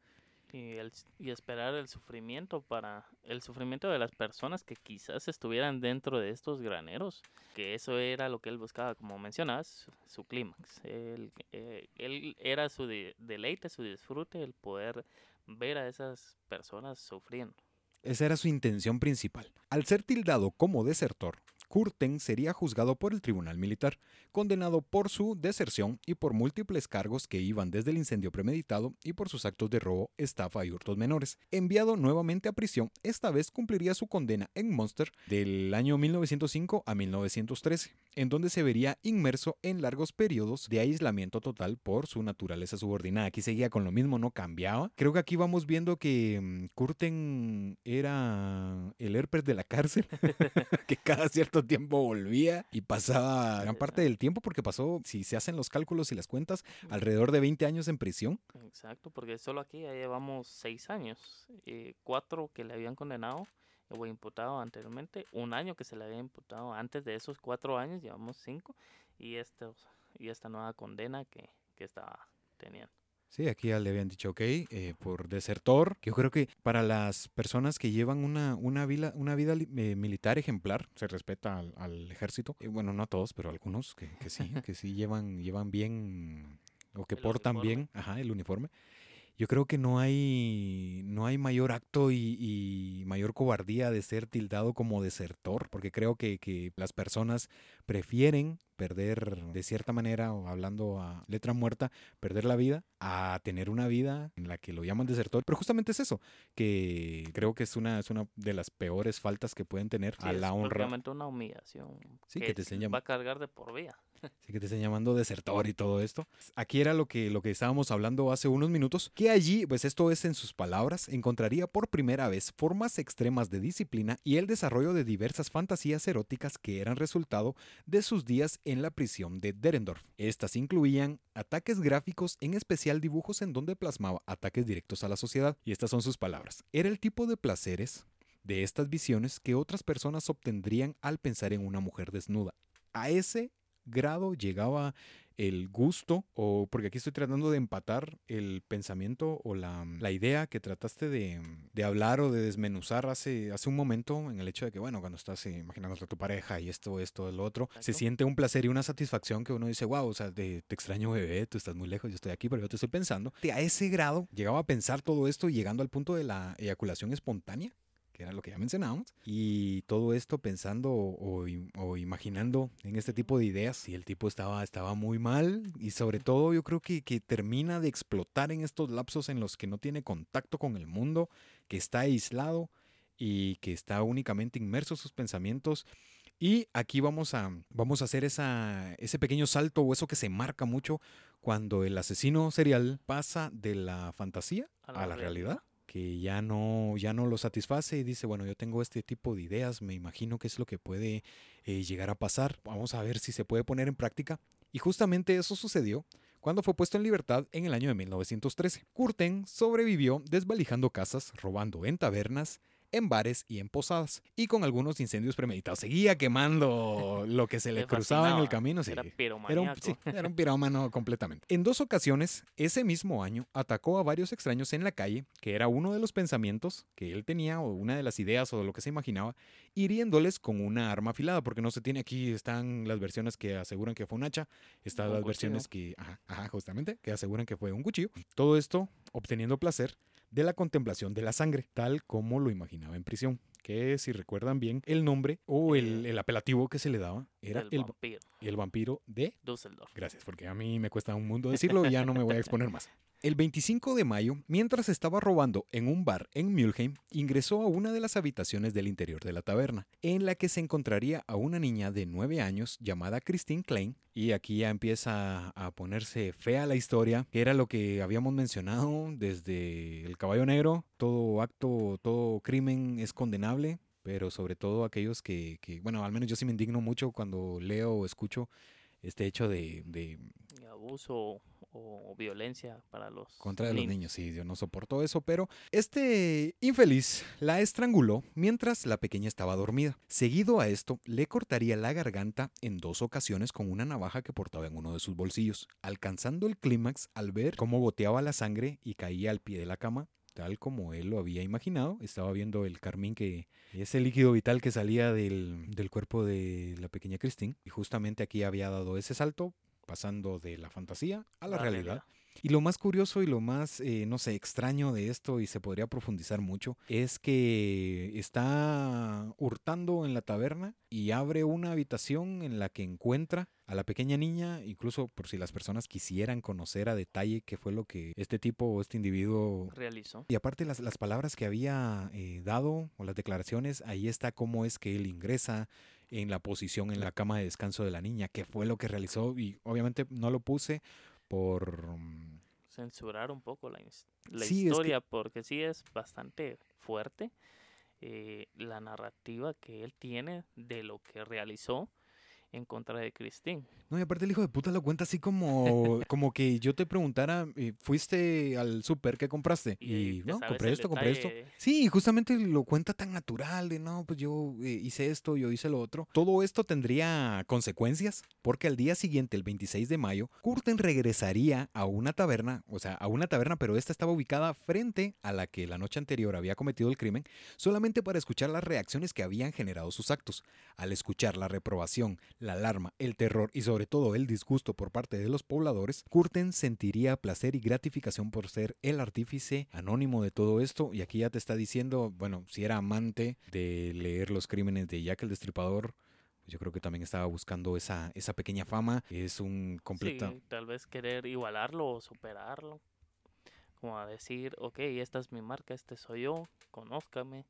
Y, el- y esperar el sufrimiento para el sufrimiento de las personas que quizás estuvieran dentro de estos graneros, que eso era lo que él buscaba, como mencionas, su, su clímax. Él, eh, él era su de- deleite, su disfrute, el poder ver a esas personas sufriendo. Esa era su intención principal. Al ser tildado como desertor, Kurten sería juzgado por el tribunal militar, condenado por su deserción y por múltiples cargos que iban desde el incendio premeditado y por sus actos de robo, estafa y hurtos menores. Enviado nuevamente a prisión, esta vez cumpliría su condena en Munster del año 1905 a 1913, en donde se vería inmerso en largos periodos de aislamiento total por su naturaleza subordinada. Aquí seguía con lo mismo, no cambiaba. Creo que aquí vamos viendo que mm, Kurten era el herpes de la cárcel, que cada cierto tiempo volvía y pasaba gran parte del tiempo porque pasó, si se hacen los cálculos y las cuentas, alrededor de 20 años en prisión. Exacto, porque solo aquí ya llevamos seis años, eh, cuatro que le habían condenado o imputado anteriormente, un año que se le había imputado antes de esos cuatro años, llevamos cinco, y, estos, y esta nueva condena que, que estaba teniendo. Sí, aquí ya le habían dicho, ok, eh, por desertor. Yo creo que para las personas que llevan una, una, vida, una vida eh, militar ejemplar, se respeta al, al ejército. Eh, bueno, no a todos, pero algunos que, que sí, que sí llevan, llevan bien o que El portan uniforme. bien ajá, el uniforme. Yo creo que no hay, no hay mayor acto y, y mayor cobardía de ser tildado como desertor, porque creo que, que las personas prefieren perder de cierta manera, o hablando a letra muerta, perder la vida a tener una vida en la que lo llaman desertor. Pero justamente es eso, que creo que es una, es una de las peores faltas que pueden tener Sí, a es la honra. prácticamente una humillación Sí, que te llam- va a cargar de por vida. Sí, que te estén llamando desertor y todo esto. Aquí era lo que, lo que estábamos hablando hace unos minutos, que allí, pues esto es en sus palabras, encontraría por primera vez formas extremas de disciplina y el desarrollo de diversas fantasías eróticas que eran resultado de sus días en la prisión de Derendorf. Estas incluían ataques gráficos, en especial dibujos en donde plasmaba ataques directos a la sociedad. Y estas son sus palabras. Era el tipo de placeres de estas visiones que otras personas obtendrían al pensar en una mujer desnuda. A ese grado llegaba el gusto, o porque aquí estoy tratando de empatar el pensamiento o la, la idea que trataste de, de hablar o de desmenuzar hace, hace un momento en el hecho de que, bueno, cuando estás eh, imaginándote a tu pareja y esto, esto, lo otro, se siente un placer y una satisfacción que uno dice, wow, o sea, de- te extraño bebé, tú estás muy lejos, yo estoy aquí, pero yo te estoy pensando. A ese grado llegaba a pensar todo esto y llegando al punto de la eyaculación espontánea que era lo que ya mencionábamos, y todo esto pensando o, o im- o imaginando en este tipo de ideas, y el tipo estaba, estaba muy mal, y sobre todo yo creo que, que termina de explotar en estos lapsos en los que no tiene contacto con el mundo, que está aislado y que está únicamente inmerso en sus pensamientos. Y aquí vamos a, vamos a hacer esa, ese pequeño salto o eso que se marca mucho cuando el asesino serial pasa de la fantasía a la, realidad que ya no, ya no lo satisface y dice, bueno, yo tengo este tipo de ideas, me imagino que es lo que puede eh, llegar a pasar, vamos a ver si se puede poner en práctica. Y justamente eso sucedió cuando fue puesto en libertad en el año de 1913. Curten sobrevivió desvalijando casas, robando en tabernas, en bares y en posadas, y con algunos incendios premeditados. Seguía quemando lo que se le cruzaba en el camino. sí. Era Era un, sí, era un pirómano completamente. En dos ocasiones, ese mismo año, atacó a varios extraños en la calle, que era uno de los pensamientos que él tenía, o una de las ideas, o de lo que se imaginaba, hiriéndoles con una arma afilada, porque no se tiene aquí, están las versiones que aseguran que fue un hacha, están Un las cuchillo. versiones que, ajá, ajá, justamente, que aseguran que fue un cuchillo. Todo esto obteniendo placer de la contemplación de la sangre, tal como lo imaginaba en prisión. que si recuerdan bien, el nombre o el, el apelativo que se le daba era el el, vampiro, el vampiro de... Dusseldorf. Gracias, porque a mí me cuesta un mundo decirlo y ya no me voy a exponer más. El 25 de mayo, mientras estaba robando en un bar en Mulheim, ingresó a una de las habitaciones del interior de la taberna, en la que se encontraría a una niña de 9 años llamada Christine Klein. Y aquí ya empieza a ponerse fea la historia, que era lo que habíamos mencionado desde el caballo negro. Todo acto, todo crimen es condenable, pero sobre todo aquellos que, bueno, al menos yo sí me indigno mucho cuando leo o escucho este hecho de, de abuso o violencia para los contra los niños. Sí, yo no soporto eso, pero este infeliz la estranguló mientras la pequeña estaba dormida. Seguido a esto, le cortaría la garganta en dos ocasiones con una navaja que portaba en uno de sus bolsillos, alcanzando el clímax al ver cómo goteaba la sangre y caía al pie de la cama. Tal como él lo había imaginado, estaba viendo el carmín que ese líquido vital que salía del, del cuerpo de la pequeña Christine. Y justamente aquí había dado ese salto, pasando de la fantasía a la, La realidad. realidad. Y lo más curioso y lo más, eh, no sé, extraño de esto, y se podría profundizar mucho, es que está hurtando en la taberna y abre una habitación en la que encuentra a la pequeña niña, incluso por si las personas quisieran conocer a detalle qué fue lo que este tipo o este individuo realizó. y aparte las, las palabras que había eh, dado o las declaraciones, ahí está cómo es que él ingresa en la posición en la cama de descanso de la niña, qué fue lo que realizó y obviamente no lo puse por... mm, censurar un poco la, la Sí, es que- historia porque sí es bastante fuerte eh, la narrativa que él tiene de lo que realizó en contra de Christine. No, y aparte el hijo de puta lo cuenta así como, como que yo te preguntara, eh, ¿fuiste al súper? ¿Qué compraste? Y, no, compré esto, compré esto. Sí, justamente lo cuenta tan natural de no, pues yo eh, hice esto, yo hice lo otro. Todo esto tendría consecuencias porque al día siguiente, el 26 de mayo, Curtin regresaría a una taberna, o sea, a una taberna, pero esta estaba ubicada frente a la que la noche anterior había cometido el crimen, solamente para escuchar las reacciones que habían generado sus actos. Al escuchar la reprobación, la alarma, el terror y sobre todo el disgusto por parte de los pobladores, Curtin sentiría placer y gratificación por ser el artífice anónimo de todo esto. Y aquí ya te está diciendo, bueno, si era amante de leer los crímenes de Jack el Destripador, pues yo creo que también estaba buscando esa, esa pequeña fama. Es un completa... Sí, tal vez querer igualarlo o superarlo. Como a decir, ok, esta es mi marca, este soy yo, conózcame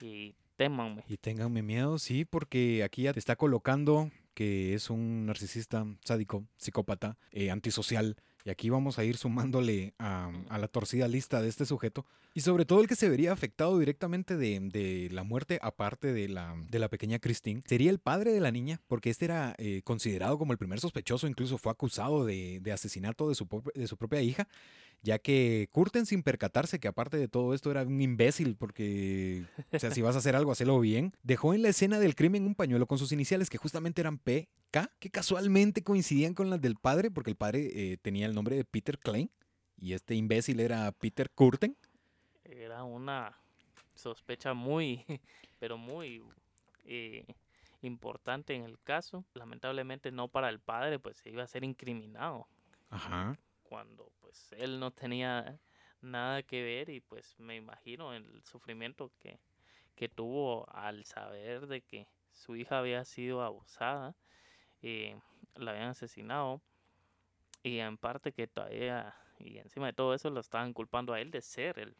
y témanme. Y ténganme miedo, sí, porque aquí ya te está colocando que es un narcisista sádico, psicópata, eh, antisocial. Y aquí vamos a ir sumándole a, a la torcida lista de este sujeto. Y sobre todo el que se vería afectado directamente de, de la muerte, aparte de la, de la pequeña Christine, sería el padre de la niña, porque este era eh, considerado como el primer sospechoso, incluso fue acusado de, de asesinato de su, pop- de su propia hija ya que Curten sin percatarse que aparte de todo esto era un imbécil porque, o sea, si vas a hacer algo, hacelo bien, dejó en la escena del crimen un pañuelo con sus iniciales que justamente eran PK, que casualmente coincidían con las del padre porque el padre eh, tenía el nombre de Peter Klein y este imbécil era Peter Curten. Era una sospecha muy, pero muy eh, importante en el caso. Lamentablemente no para el padre, pues se iba a ser incriminado Ajá. Cuando pues él no tenía nada que ver y pues me imagino el sufrimiento que, que tuvo al saber de que su hija había sido abusada, eh, la habían asesinado y en parte que todavía y encima de todo eso lo estaban culpando a él de ser el,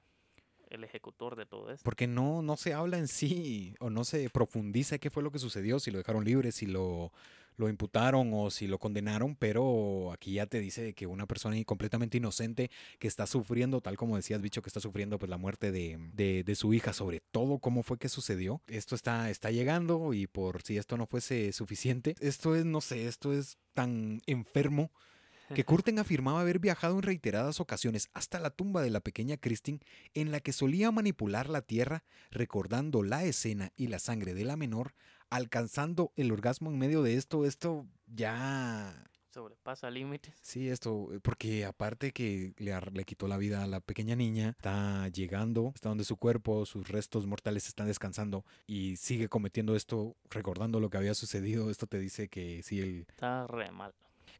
el ejecutor de todo esto. Porque no, no se habla en sí o no se profundiza qué fue lo que sucedió, si lo dejaron libre, si lo, lo imputaron o si lo condenaron, pero aquí ya te dice que una persona completamente inocente que está sufriendo, tal como decías, bicho, que está sufriendo pues la muerte de, de, de su hija, sobre todo cómo fue que sucedió. Esto está, está llegando y por si esto no fuese suficiente, esto es, no sé, esto es tan enfermo que Curten afirmaba haber viajado en reiteradas ocasiones hasta la tumba de la pequeña Christine, en la que solía manipular la tierra, recordando la escena y la sangre de la menor, alcanzando el orgasmo en medio de esto. Esto ya Sobrepasa límites. Sí, esto, eh, porque aparte que le, quitó la vida a la pequeña niña, está llegando, está donde su cuerpo, sus restos mortales están descansando y sigue cometiendo esto, recordando lo que había sucedido. Esto te dice que sí, el, Está re mal.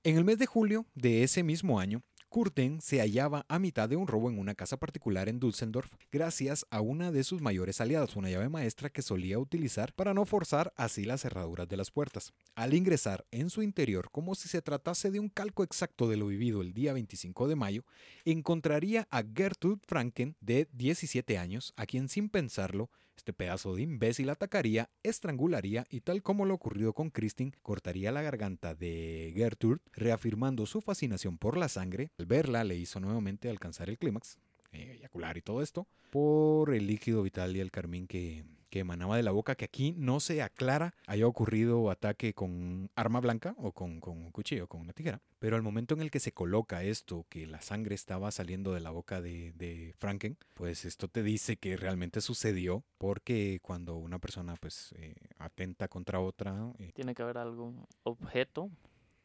en el mes de julio de ese mismo año, Kurten se hallaba a mitad de un robo en una casa particular en Düsseldorf, gracias a una de sus mayores aliados, una llave maestra que solía utilizar para no forzar así las cerraduras de las puertas. Al ingresar en su interior, como si se tratase de un calco exacto de lo vivido el día 25 de mayo, encontraría a Gertrude Franken, de 17 años, a quien sin pensarlo este pedazo de imbécil atacaría, estrangularía y tal como lo ocurrido con Christine, cortaría la garganta de Gertrude, reafirmando su fascinación por la sangre. Al verla le hizo nuevamente alcanzar el clímax, eh, eyacular y todo esto, por el líquido vital y el carmín que, que emanaba de la boca, que aquí no se aclara haya ocurrido ataque con arma blanca o con, con un cuchillo, con una tijera. Pero al momento en el que se coloca esto, que la sangre estaba saliendo de la boca de, de Franken, pues esto te dice que realmente sucedió, porque cuando una persona pues eh, atenta contra otra... eh, Tiene que haber algún objeto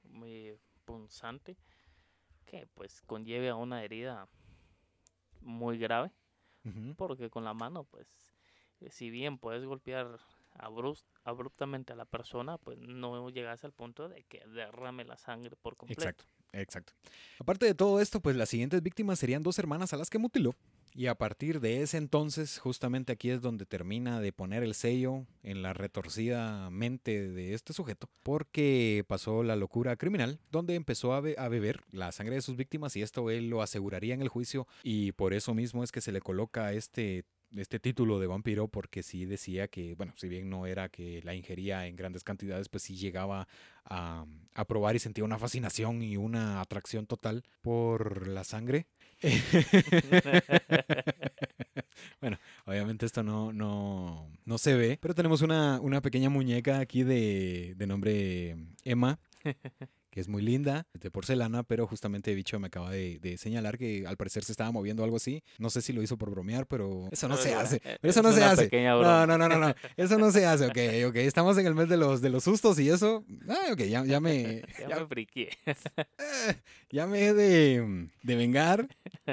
muy punzante que pues conlleve a una herida muy grave, porque con la mano pues eh, si bien puedes golpear abruptamente a la persona, pues no llegas al punto de que derrame la sangre por completo. Exacto, exacto. Aparte de todo esto, pues las siguientes víctimas serían dos hermanas a las que mutiló. Y a partir de ese entonces, justamente aquí es donde termina de poner el sello en la retorcida mente de este sujeto, porque pasó la locura criminal, donde empezó a, a beber la sangre de sus víctimas y esto él lo aseguraría en el juicio y por eso mismo es que se le coloca este este título de vampiro porque sí decía que, bueno, si bien no era que la ingería en grandes cantidades, pues sí llegaba a, a probar y sentía una fascinación y una atracción total por la sangre. bueno, obviamente esto no, no, no se ve, pero tenemos una, una pequeña muñeca aquí de, de nombre Emma. Que es muy linda, de porcelana, pero justamente Bicho me acaba de, de señalar que al parecer se estaba moviendo algo así. No sé si lo hizo por bromear, pero eso no se hace. Eso es no se hace. No, no, no, no, no. Eso no se hace. Ok, ok. Estamos en el mes de los, de los sustos y eso. Ah, ok, ya, ya me. Ya Ya, me friqué. eh, ya me he de, de vengar.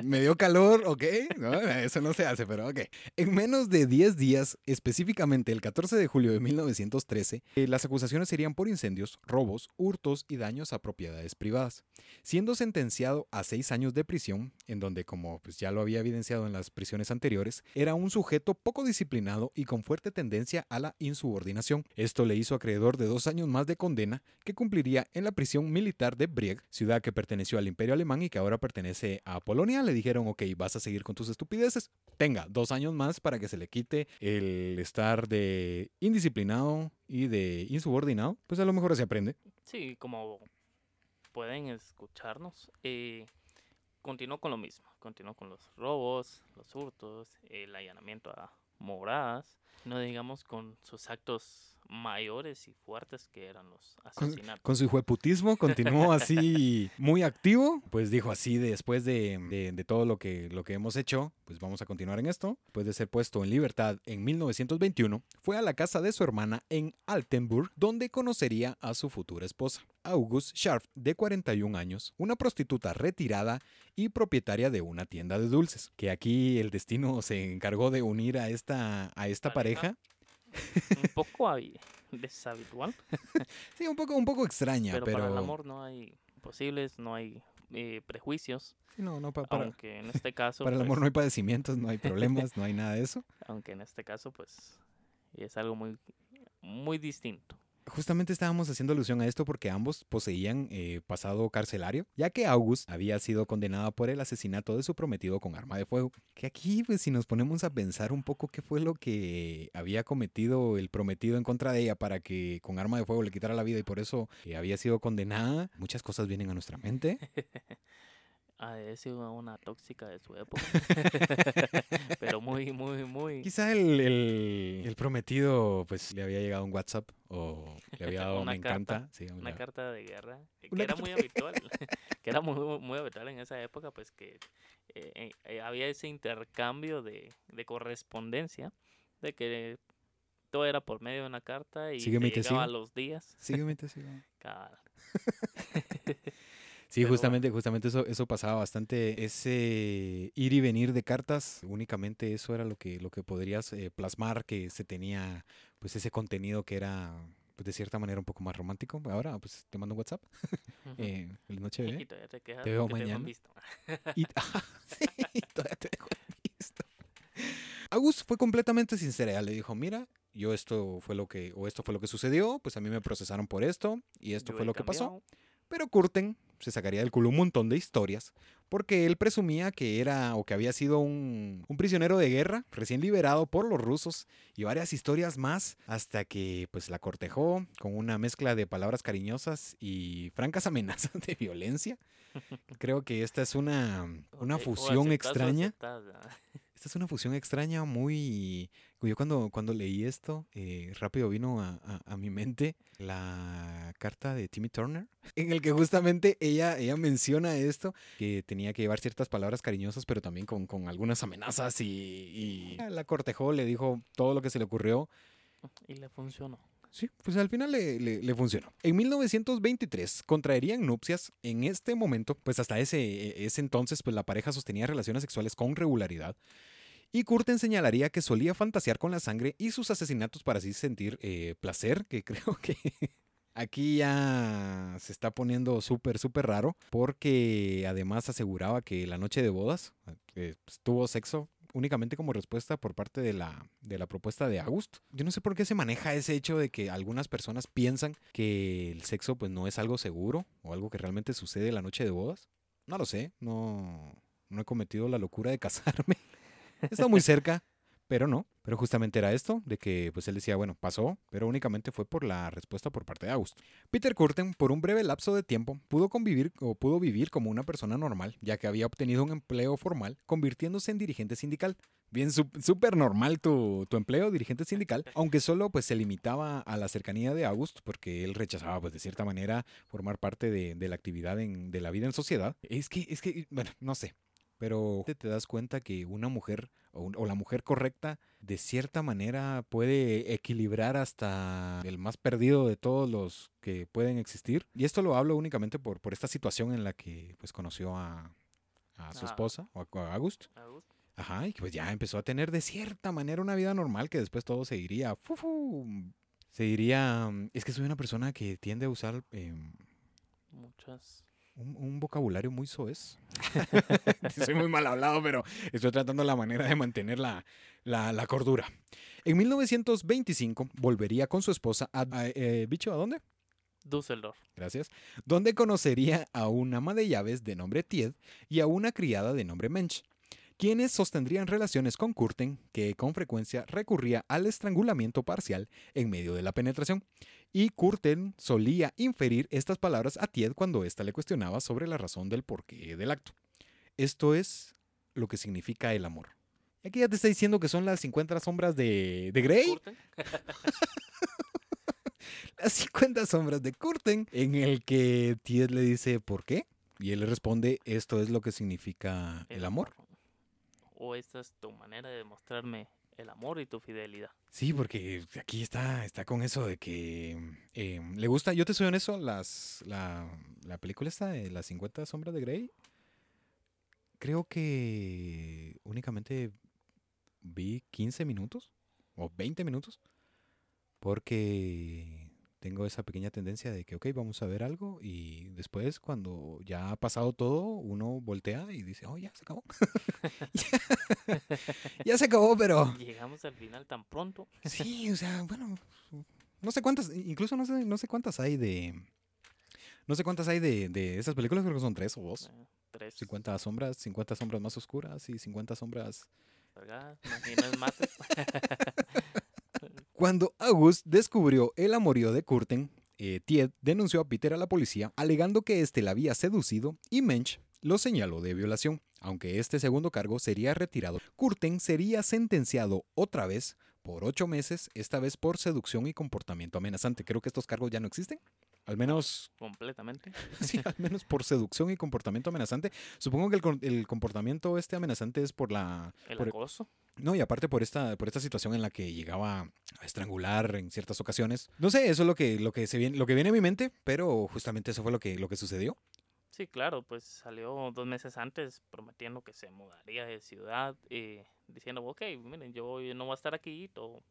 Me dio calor, ok. No, eso no se hace, pero ok. En menos de 10 días, específicamente el 14 de julio de 1913, eh, las acusaciones serían por incendios, robos, hurtos y daños a propiedades privadas, siendo sentenciado a 6 años de prisión, en donde, como pues, ya lo había evidenciado en las prisiones anteriores, era un sujeto poco disciplinado y con fuerte tendencia a la insubordinación. Esto le hizo acreedor de dos años más de condena que cumpliría en la prisión militar de Brieg, ciudad que perteneció al Imperio Alemán y que ahora pertenece a Polonia. Le dijeron, ok, vas a seguir con tus estupideces. Tenga dos años más para que se le quite el estar de indisciplinado y de insubordinado. Pues a lo mejor se aprende. Sí, como pueden escucharnos, eh, continuó con lo mismo. Continuó con los robos, los hurtos, el allanamiento a moradas, no digamos con sus actos mayores y fuertes que eran los asesinatos. Con su hijueputismo continuó así muy activo. Pues dijo así después de, de- de todo lo que, lo que hemos hecho, pues vamos a continuar en esto. Después de ser puesto en libertad en 1921, fue a la casa de su hermana en Altenburg, donde conocería a su futura esposa, August Scharf, de 41 años, una prostituta retirada y propietaria de una tienda de dulces. Que aquí el destino se encargó de unir a esta, a esta Pareja. pareja. Un poco habi- deshabitual, Sí, un poco, un poco extraña, pero, pero... para el amor no hay posibles, no hay eh, prejuicios, no, no, pa- para, aunque en este caso... Para el amor pues, no hay padecimientos, no hay problemas, no hay nada de eso. aunque en este caso pues es algo muy muy distinto. Justamente estábamos haciendo alusión a esto porque ambos poseían eh, pasado carcelario, ya que August había sido condenada por el asesinato de su prometido con arma de fuego. Que aquí, pues, si nos ponemos a pensar un poco qué fue lo que había cometido el prometido en contra de ella para que con arma de fuego le quitara la vida y por eso eh, había sido condenada, muchas cosas vienen a nuestra mente. Ha de sido una tóxica de su época. Pero muy, muy, muy... Quizá el, el- el prometido, pues, le había llegado un WhatsApp o le había dado Una me carta, encanta. sí, Una carta de guerra. Que Una era carta muy habitual. que era muy, muy habitual en esa época, pues que eh, eh, eh, había ese intercambio de, de correspondencia. De que todo era por medio de una carta y te llegaba sigo. los días. Sígueme, te sigo. Sí, Pero justamente, justamente eso, eso pasaba bastante. Ese ir y venir de cartas, únicamente eso era lo que, lo que podrías eh, plasmar que se tenía, pues ese contenido que era pues, de cierta manera un poco más romántico. Ahora, pues te mando un WhatsApp. eh, feliz noche, bebé. Y todavía te veo te mañana. Y, ah, sí, todavía te dejo visto. August fue completamente sincera. Le dijo, mira, yo esto fue lo que, o esto fue lo que sucedió, pues a mí me procesaron por esto, y esto Yo fue lo que pasó. Pero Curten se sacaría del culo un montón de historias porque él presumía que era o que había sido un, un prisionero de guerra recién liberado por los rusos y varias historias más hasta que pues la cortejó con una mezcla de palabras cariñosas y francas amenazas de violencia. Creo que esta es una, una fusión extraña. Esta es una fusión extraña muy... Yo cuando, cuando leí esto, eh, rápido vino a, a- a mi mente la carta de Timmy Turner, en el que justamente ella, ella menciona esto, que tenía que llevar ciertas palabras cariñosas, pero también con, con algunas amenazas y, y la cortejó, le dijo todo lo que se le ocurrió. Y le funcionó. Sí, pues al final le, le- le funcionó. En 1923 contraerían nupcias. En este momento, pues hasta ese, ese entonces, pues la pareja sostenía relaciones sexuales con regularidad. Y Curten señalaría que solía fantasear con la sangre y sus asesinatos para así sentir eh, placer, que creo que aquí ya se está poniendo súper, súper raro, porque además aseguraba que la noche de bodas tuvo sexo únicamente como respuesta por parte de la, de la propuesta de August. Yo no sé por qué se maneja ese hecho de que algunas personas piensan que el sexo pues no es algo seguro o algo que realmente sucede la noche de bodas. No lo sé, no, no he cometido la locura de casarme. Está muy cerca, pero no. Pero justamente era esto, de que pues él decía, bueno, pasó, pero únicamente fue por la respuesta por parte de August. Peter Curtin, por un breve lapso de tiempo, pudo convivir o pudo vivir como una persona normal, ya que había obtenido un empleo formal, convirtiéndose en dirigente sindical. Bien, súper normal tu, tu empleo, dirigente sindical, aunque solo pues se limitaba a la cercanía de August, porque él rechazaba pues de cierta manera formar parte de, de la actividad en, de la vida en sociedad. Es que, es que, bueno, no sé, pero te das cuenta que una mujer o, un- o la mujer correcta de cierta manera puede equilibrar hasta el más perdido de todos los que pueden existir. Y esto lo hablo únicamente por, por esta situación en la que pues conoció a, a su esposa, o a, a August. August. Ajá, y que pues ya empezó a tener de cierta manera una vida normal que después todo se iría. fufu, se iría... Es que soy una persona que tiende a usar em, Muchas. Un, un vocabulario muy soez. Soy muy mal hablado, pero estoy tratando la manera de mantener la, la- la cordura. En 1925 volvería con su esposa a... a- eh, ¿Bicho a dónde? Düsseldorf. Gracias. Donde conocería a un ama de llaves de nombre Tied y a una criada de nombre Mensch, quienes sostendrían relaciones con Curten, que con frecuencia recurría al estrangulamiento parcial en medio de la penetración. Y Curten solía inferir estas palabras a Tied cuando ésta le cuestionaba sobre la razón del porqué del acto. Esto es lo que significa el amor. Y aquí ya te está diciendo que son las 50 sombras de, de Grey. Las 50 sombras de Curten, en el que Tied le dice ¿por qué? Y él le responde, esto es lo que significa el, amor. O esta es tu manera de demostrarme el amor y tu fidelidad. Sí, porque aquí está, está con eso de que eh, le gusta, yo te soy honesto, las, la, la película esta de las 50 sombras de Grey, creo que únicamente vi 15 minutos o 20 minutos, porque tengo esa pequeña tendencia de que, ok, vamos a ver algo y después cuando ya ha pasado todo, uno voltea y dice, oh, ya se acabó. ya, ya se acabó, pero... Llegamos al final tan pronto. Sí, o sea, bueno, no sé cuántas, incluso no sé, no sé cuántas hay de... No sé cuántas hay de, de esas películas, creo que son tres o dos. Eh, tres. 50 sombras, 50 sombras más oscuras y 50 sombras... ¿Verdad? Imaginas mates. Cuando August descubrió el amorío de Curten, eh, denunció a Peter a la policía alegando que éste la había seducido y Mensch lo señaló de violación. Aunque este segundo cargo sería retirado, Curten sería sentenciado otra vez por ocho meses, esta vez por seducción y comportamiento amenazante. Creo que estos cargos ya no existen. Al menos, Completamente. sí, al menos por seducción y comportamiento amenazante. Supongo que el, el comportamiento este amenazante es por la... El por- acoso. no, y aparte por esta, por esta situación en la que llegaba a estrangular en ciertas ocasiones. No sé, eso es lo que, lo que, se viene, lo que viene a mi mente, pero justamente eso fue lo que, lo que sucedió. Sí, claro, pues salió dos meses antes prometiendo que se mudaría de ciudad y diciendo, ok, miren, yo no voy a estar aquí, todo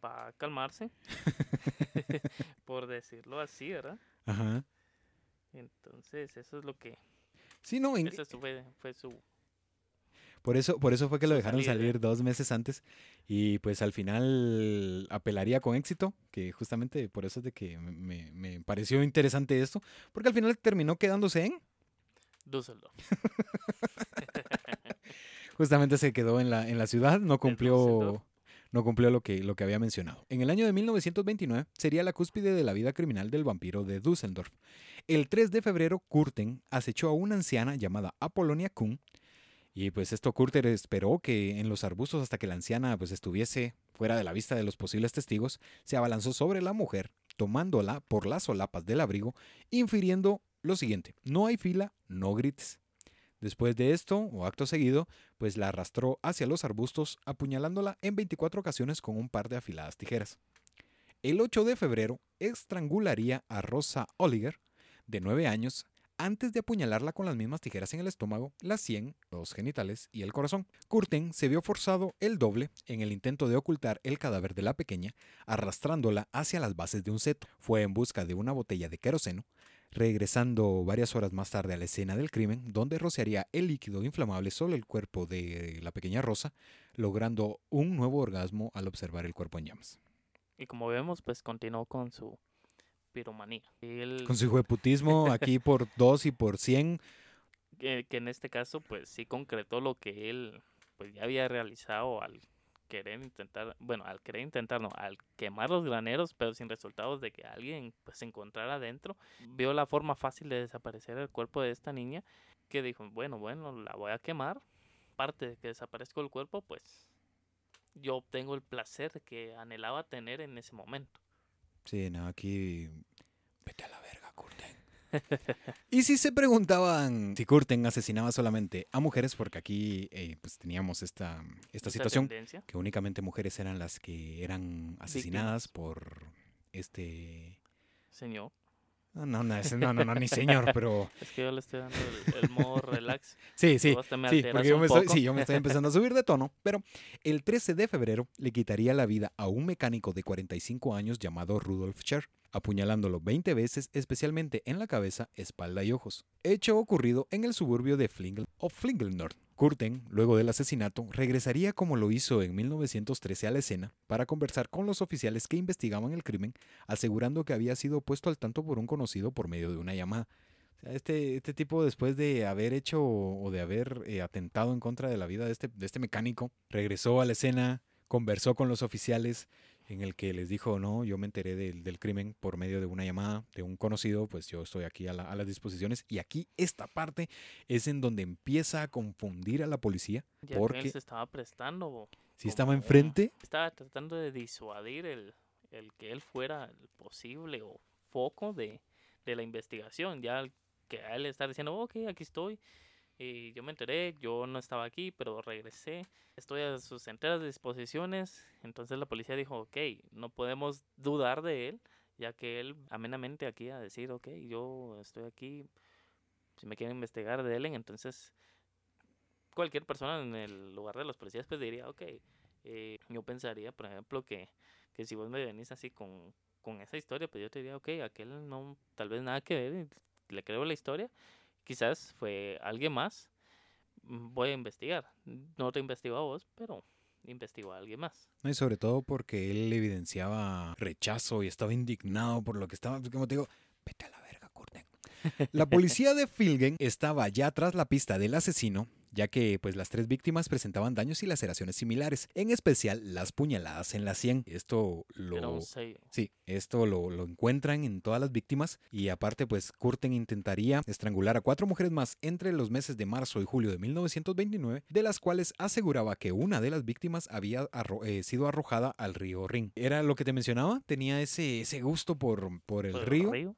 para calmarse, por decirlo así, ¿verdad? Ajá. Entonces, eso es lo que... Sí, no, en- Esa fue, fue su... por eso, por eso fue que lo dejaron salir dos meses antes y pues al final apelaría con éxito, que justamente por eso es de que me- me, pareció interesante esto, porque al final terminó quedándose en, Düsseldorf. justamente se quedó en la, en la ciudad, no cumplió. No cumplió lo que, lo que había mencionado. En el año de 1929 sería la cúspide de la vida criminal del vampiro de Düsseldorf. El 3 de febrero, Kurten acechó a una anciana llamada Apolonia Kuhn, y pues esto Kurten esperó que en los arbustos hasta que la anciana pues estuviese fuera de la vista de los posibles testigos, se abalanzó sobre la mujer, tomándola por las solapas del abrigo, infiriendo lo siguiente, no hay fila, no grites. Después de esto, o acto seguido, pues la arrastró hacia los arbustos, apuñalándola en 24 ocasiones con un par de afiladas tijeras. El 8 de febrero, estrangularía a Rosa Oliger, de 9 años, antes de apuñalarla con las mismas tijeras en el estómago, la sien, los genitales y el corazón. Curten se vio forzado el doble en el intento de ocultar el cadáver de la pequeña, arrastrándola hacia las bases de un seto. Fue en busca de una botella de queroseno, regresando varias horas más tarde a la escena del crimen, donde rociaría el líquido inflamable sobre el cuerpo de la pequeña Rosa, logrando un nuevo orgasmo al observar el cuerpo en llamas. Y como vemos, pues continuó con su piromanía. Él, Con su hijueputismo aquí por 2 y por 100, que, que en este caso, pues sí concretó lo que él pues ya había realizado al querer intentar, bueno, al querer intentar, no, al quemar los graneros, pero sin resultados de que alguien pues se encontrara adentro, vio la forma fácil de desaparecer el cuerpo de esta niña, que dijo, bueno, bueno, la voy a quemar, parte de que desaparezca el cuerpo, pues yo obtengo el placer que anhelaba tener en ese momento. Sí, no, aquí. Vete a la. y si se preguntaban si Curten asesinaba solamente a mujeres, porque aquí eh, pues teníamos esta, esta situación, tendencia. que únicamente mujeres eran las que eran asesinadas por este. Señor. No, no, no, ese- no, no, no, ni señor, pero. Es que yo le estoy dando el, el modo relax. Sí, sí. Sí, porque yo me, estoy, sí, yo me estoy empezando a subir de tono, pero el 13 de febrero le quitaría la vida a un mecánico de 45 años llamado Rudolf Scher, apuñalándolo 20 veces, especialmente en la cabeza, espalda y ojos. Hecho ocurrido en el suburbio de Flingel o Flingelnord. Kurten, luego del asesinato, regresaría como lo hizo en 1913 a la escena para conversar con los oficiales que investigaban el crimen, asegurando que había sido puesto al tanto por un conocido por medio de una llamada. Este, este tipo, después de haber hecho o de haber eh, atentado en contra de la vida de este, de este mecánico, regresó a la escena, conversó con los oficiales, en el que les dijo, no, yo me enteré del, del crimen por medio de una llamada de un conocido, pues yo estoy aquí a, la- a las disposiciones. Y aquí esta parte es en donde empieza a confundir a la policía, Ya que él porque se estaba prestando. si estaba enfrente, Estaba tratando de disuadir el, el que él fuera el posible o foco de, de la investigación. Ya el- que a él está diciendo, ok, aquí estoy. Y yo me enteré, yo no estaba aquí, pero regresé. Estoy a sus enteras disposiciones. Entonces la policía dijo, ok, no podemos dudar de él, ya que él amenamente aquí a decir, ok, yo estoy aquí. Si me quieren investigar de él, entonces cualquier persona en el lugar de los policías pues diría, ok, eh, yo pensaría, por ejemplo, que, que si vos me venís así con, con esa historia, pues yo te diría, ok, aquel no, tal vez nada que ver, le creo la historia, quizás fue alguien más, mm, voy a investigar. No te investigo a vos, pero investigo a alguien más. y sobre todo porque él evidenciaba rechazo y estaba indignado por lo que estaba, como te digo, vete a la verga, Kurten. La policía de Filgen estaba ya tras la pista del asesino, ya que pues las tres víctimas presentaban daños y laceraciones similares, en especial las puñaladas en la sien. Esto lo. Sí, esto lo, lo encuentran en todas las víctimas y aparte pues Curten intentaría estrangular a cuatro mujeres más entre los meses de marzo y julio de 1929, de las cuales aseguraba que una de las víctimas había arro- eh, sido arrojada al río Rin. Era lo que te mencionaba, tenía ese, ese gusto por, por el por río, río,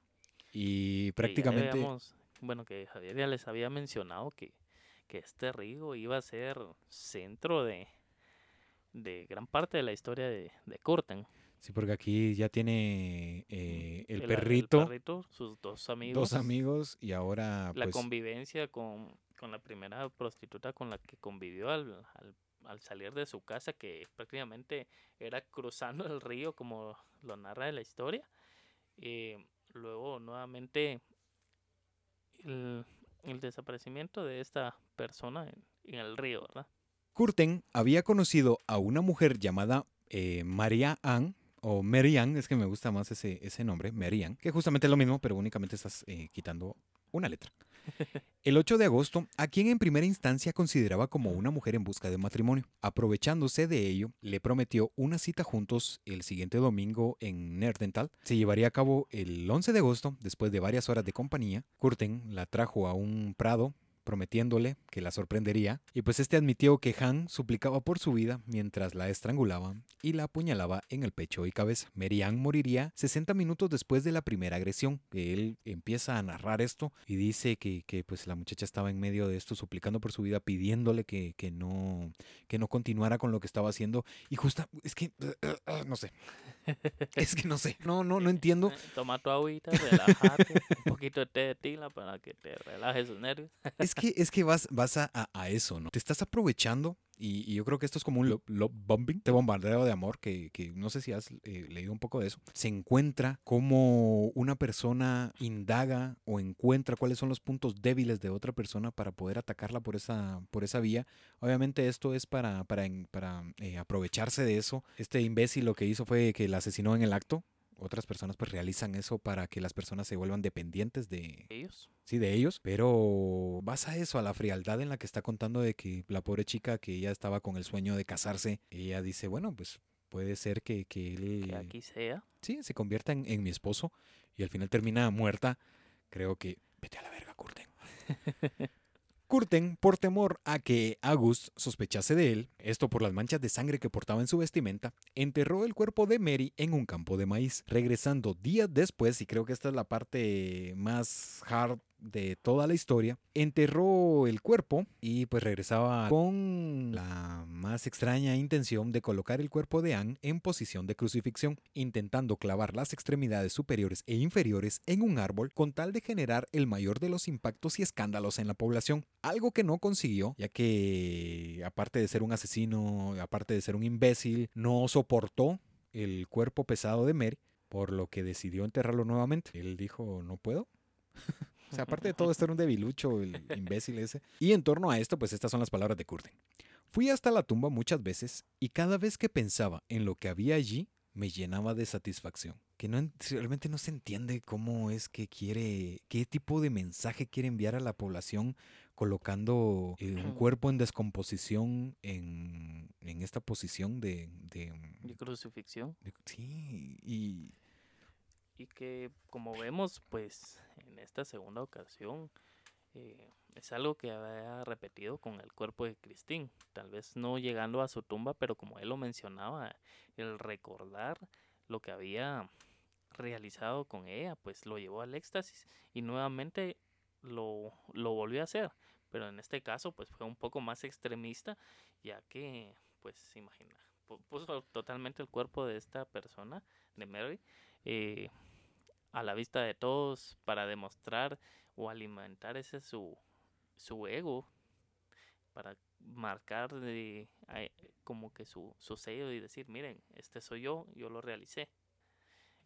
y prácticamente... bueno, que Javier ya les había mencionado que, que este río iba a ser centro de, de gran parte de la historia de, de Kurten. Sí, porque aquí ya tiene eh, el, El- perrito, perrito, sus dos amigos. dos amigos y ahora La pues... convivencia con, con la primera prostituta con la que convivió al, al al salir de su casa, que prácticamente era cruzando el río, como lo narra la historia. Eh, luego, nuevamente, el, desaparecimiento de esta persona en, el río, ¿verdad? Curten había conocido a una mujer llamada eh, María Ann, o Marianne, es que me gusta más ese, ese nombre, Marianne, que justamente es lo mismo, pero únicamente estás eh, quitando una letra. El 8 de agosto, a quien en primera instancia consideraba como una mujer en busca de matrimonio. Aprovechándose de ello, le prometió una cita juntos el siguiente domingo en Nerdental. Se llevaría a cabo el 11 de agosto, después de varias horas de compañía. Curten la trajo a un prado prometiéndole que la sorprendería, y pues este admitió que Han suplicaba por su vida mientras la estrangulaba y la apuñalaba en el pecho y cabeza. Merian moriría 60 minutos después de la primera agresión. Él empieza a narrar esto y dice que, pues la muchacha estaba en medio de esto suplicando por su vida, pidiéndole que, no, que no continuara con lo que estaba haciendo. Y justo, es que, no sé, es que no sé, no, no, no entiendo. Toma tu agüita, relájate, un poquito de té de tila para que te relajes los nervios. Es que, es que vas, vas a, a, eso, ¿no? Te estás aprovechando y, yo creo que esto es como un love, bombing, de bombardeo de amor, que, que no sé si has eh, leído un poco de eso. Se encuentra como una persona indaga o encuentra cuáles son los puntos débiles de otra persona para poder atacarla por esa, por esa vía. Obviamente esto es para, para, para eh, aprovecharse de eso. Este imbécil lo que hizo fue que la asesinó en el acto otras personas pues realizan eso para que las personas se vuelvan dependientes de ellos. Sí, de ellos, pero vas a eso, a la frialdad en la que está contando de que la pobre chica que ya estaba con el sueño de casarse, ella dice, bueno, pues puede ser que, que él... Que aquí sea. Sí, se convierta en, en mi esposo y al final termina muerta. Creo que... Vete a la verga, Curten. Curten, por temor a que August sospechase de él, esto por las manchas de sangre que portaba en su vestimenta, enterró el cuerpo de Mary en un campo de maíz, regresando días después, y creo que esta es la parte más hard de toda la historia, enterró el cuerpo y pues regresaba con la más extraña intención de colocar el cuerpo de Anne en posición de crucifixión, intentando clavar las extremidades superiores e inferiores en un árbol con tal de generar el mayor de los impactos y escándalos en la población, algo que no consiguió, ya que aparte de ser un asesino, aparte de ser un imbécil, no soportó el cuerpo pesado de Mary, por lo que decidió enterrarlo nuevamente. Él dijo, no puedo. O sea, aparte de todo, esto era un debilucho, el imbécil ese. Y en torno a esto, pues estas son las palabras de Curtin. Fui hasta la tumba muchas veces y cada vez que pensaba en lo que había allí, me llenaba de satisfacción. Que no, realmente no se entiende cómo es que quiere, qué tipo de mensaje quiere enviar a la población colocando eh, un cuerpo en descomposición en, en esta posición de... De, de crucifixión. sí, y que como vemos pues en esta segunda ocasión eh, es algo que había repetido con el cuerpo de Christine, tal vez no llegando a su tumba, pero como él lo mencionaba, el recordar lo que había realizado con ella, pues lo llevó al éxtasis y nuevamente lo, lo volvió a hacer, pero en este caso pues fue un poco más extremista, ya que pues imagina, puso totalmente el cuerpo de esta persona, de Mary, eh, a la vista de todos para demostrar o alimentar ese su, su ego para marcar como que su, su sello y decir miren este soy yo yo lo realicé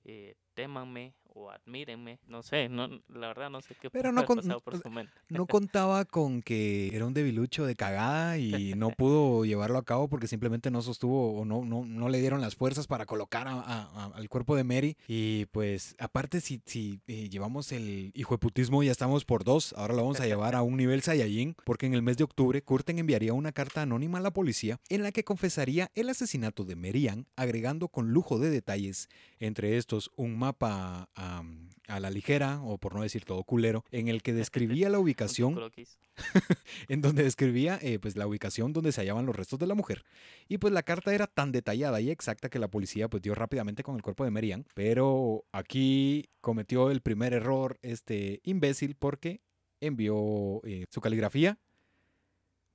eh, témanme o admírenme, no sé, no, la verdad no sé qué Pero no, por su mente. no contaba con que era un debilucho de cagada y no pudo llevarlo a cabo porque simplemente no sostuvo o no, no, no le dieron las fuerzas para colocar al cuerpo de Mary. Y pues aparte si, si eh, llevamos el hijo de putismo ya estamos por dos, ahora lo vamos a llevar a un nivel Saiyajin porque en el mes de octubre Curten enviaría una carta anónima a la policía en la que confesaría el asesinato de Mary Ann agregando con lujo de detalles entre estos un mapa a, la ligera, o por no decir todo culero, en el que describía la ubicación, en donde describía eh, pues la ubicación donde se hallaban los restos de la mujer. Y pues la carta era tan detallada y exacta que la policía pues dio rápidamente con el cuerpo de Merian, pero aquí cometió el primer error este imbécil porque envió eh, su caligrafía.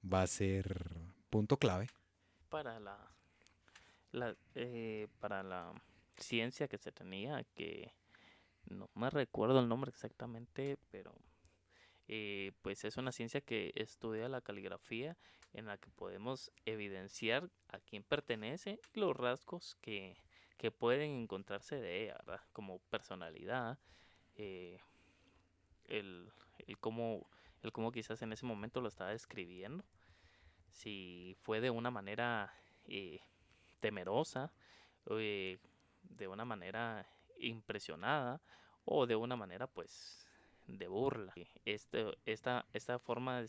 Va a ser punto clave. Para la, la eh, para la ciencia que se tenía, que no me recuerdo el nombre exactamente, pero eh, pues es una ciencia que estudia la caligrafía en la que podemos evidenciar a quién pertenece y los rasgos que, que pueden encontrarse de ella. Como personalidad, eh, el, el, cómo, el cómo quizás en ese momento lo estaba describiendo, si fue de una manera eh, temerosa, eh, de una manera impresionada o de una manera pues de burla. Este, esta, esta forma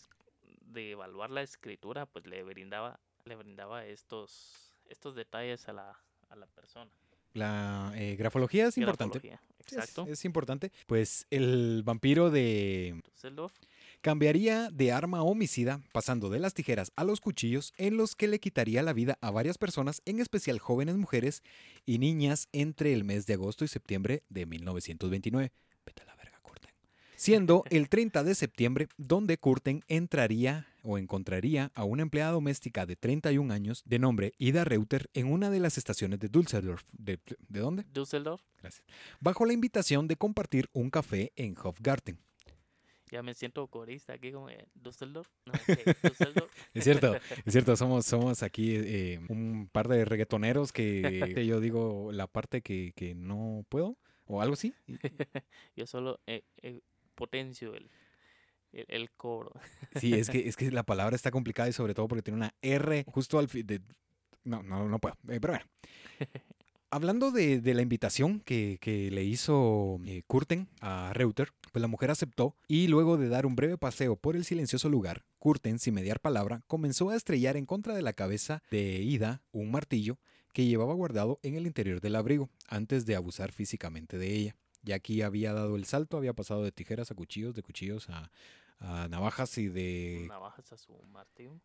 de evaluar la escritura pues le brindaba, le brindaba estos, estos detalles a la, a la persona. La eh, grafología es importante. Grafología, Exacto. Es, es importante. Pues el vampiro de Düsseldorf. Cambiaría de arma homicida, pasando de las tijeras a los cuchillos, en los que le quitaría la vida a varias personas, en especial jóvenes mujeres y niñas, entre el mes de agosto y septiembre de 1929. Vete a la verga, Curten. Siendo el 30 de septiembre donde Curten entraría o encontraría a una empleada doméstica de 31 años de nombre Ida Reuter en una de las estaciones de Düsseldorf. ¿De, de dónde? Düsseldorf. Gracias. Bajo la invitación de compartir un café en Hofgarten. Ya me siento corista aquí como Düsseldorf. No, ok, Düsseldorf. Es cierto, es cierto, somos, somos aquí eh, un par de reggaetoneros que yo digo la parte que, que no puedo o algo así. Yo solo eh, eh, potencio el, el, el coro. Sí, es que, es que la palabra está complicada y sobre todo porque tiene una R justo al fin de... No, no, no puedo. Pero bueno. Hablando de, de la invitación que, que le hizo eh, Kurten a Reuter, pues la mujer aceptó y luego de dar un breve paseo por el silencioso lugar, Kurten, sin mediar palabra, comenzó a estrellar en contra de la cabeza de Ida un martillo que llevaba guardado en el interior del abrigo antes de abusar físicamente de ella. Ya aquí había dado el salto, había pasado de tijeras a cuchillos, de cuchillos a, a navajas y de Navajas a su martillo.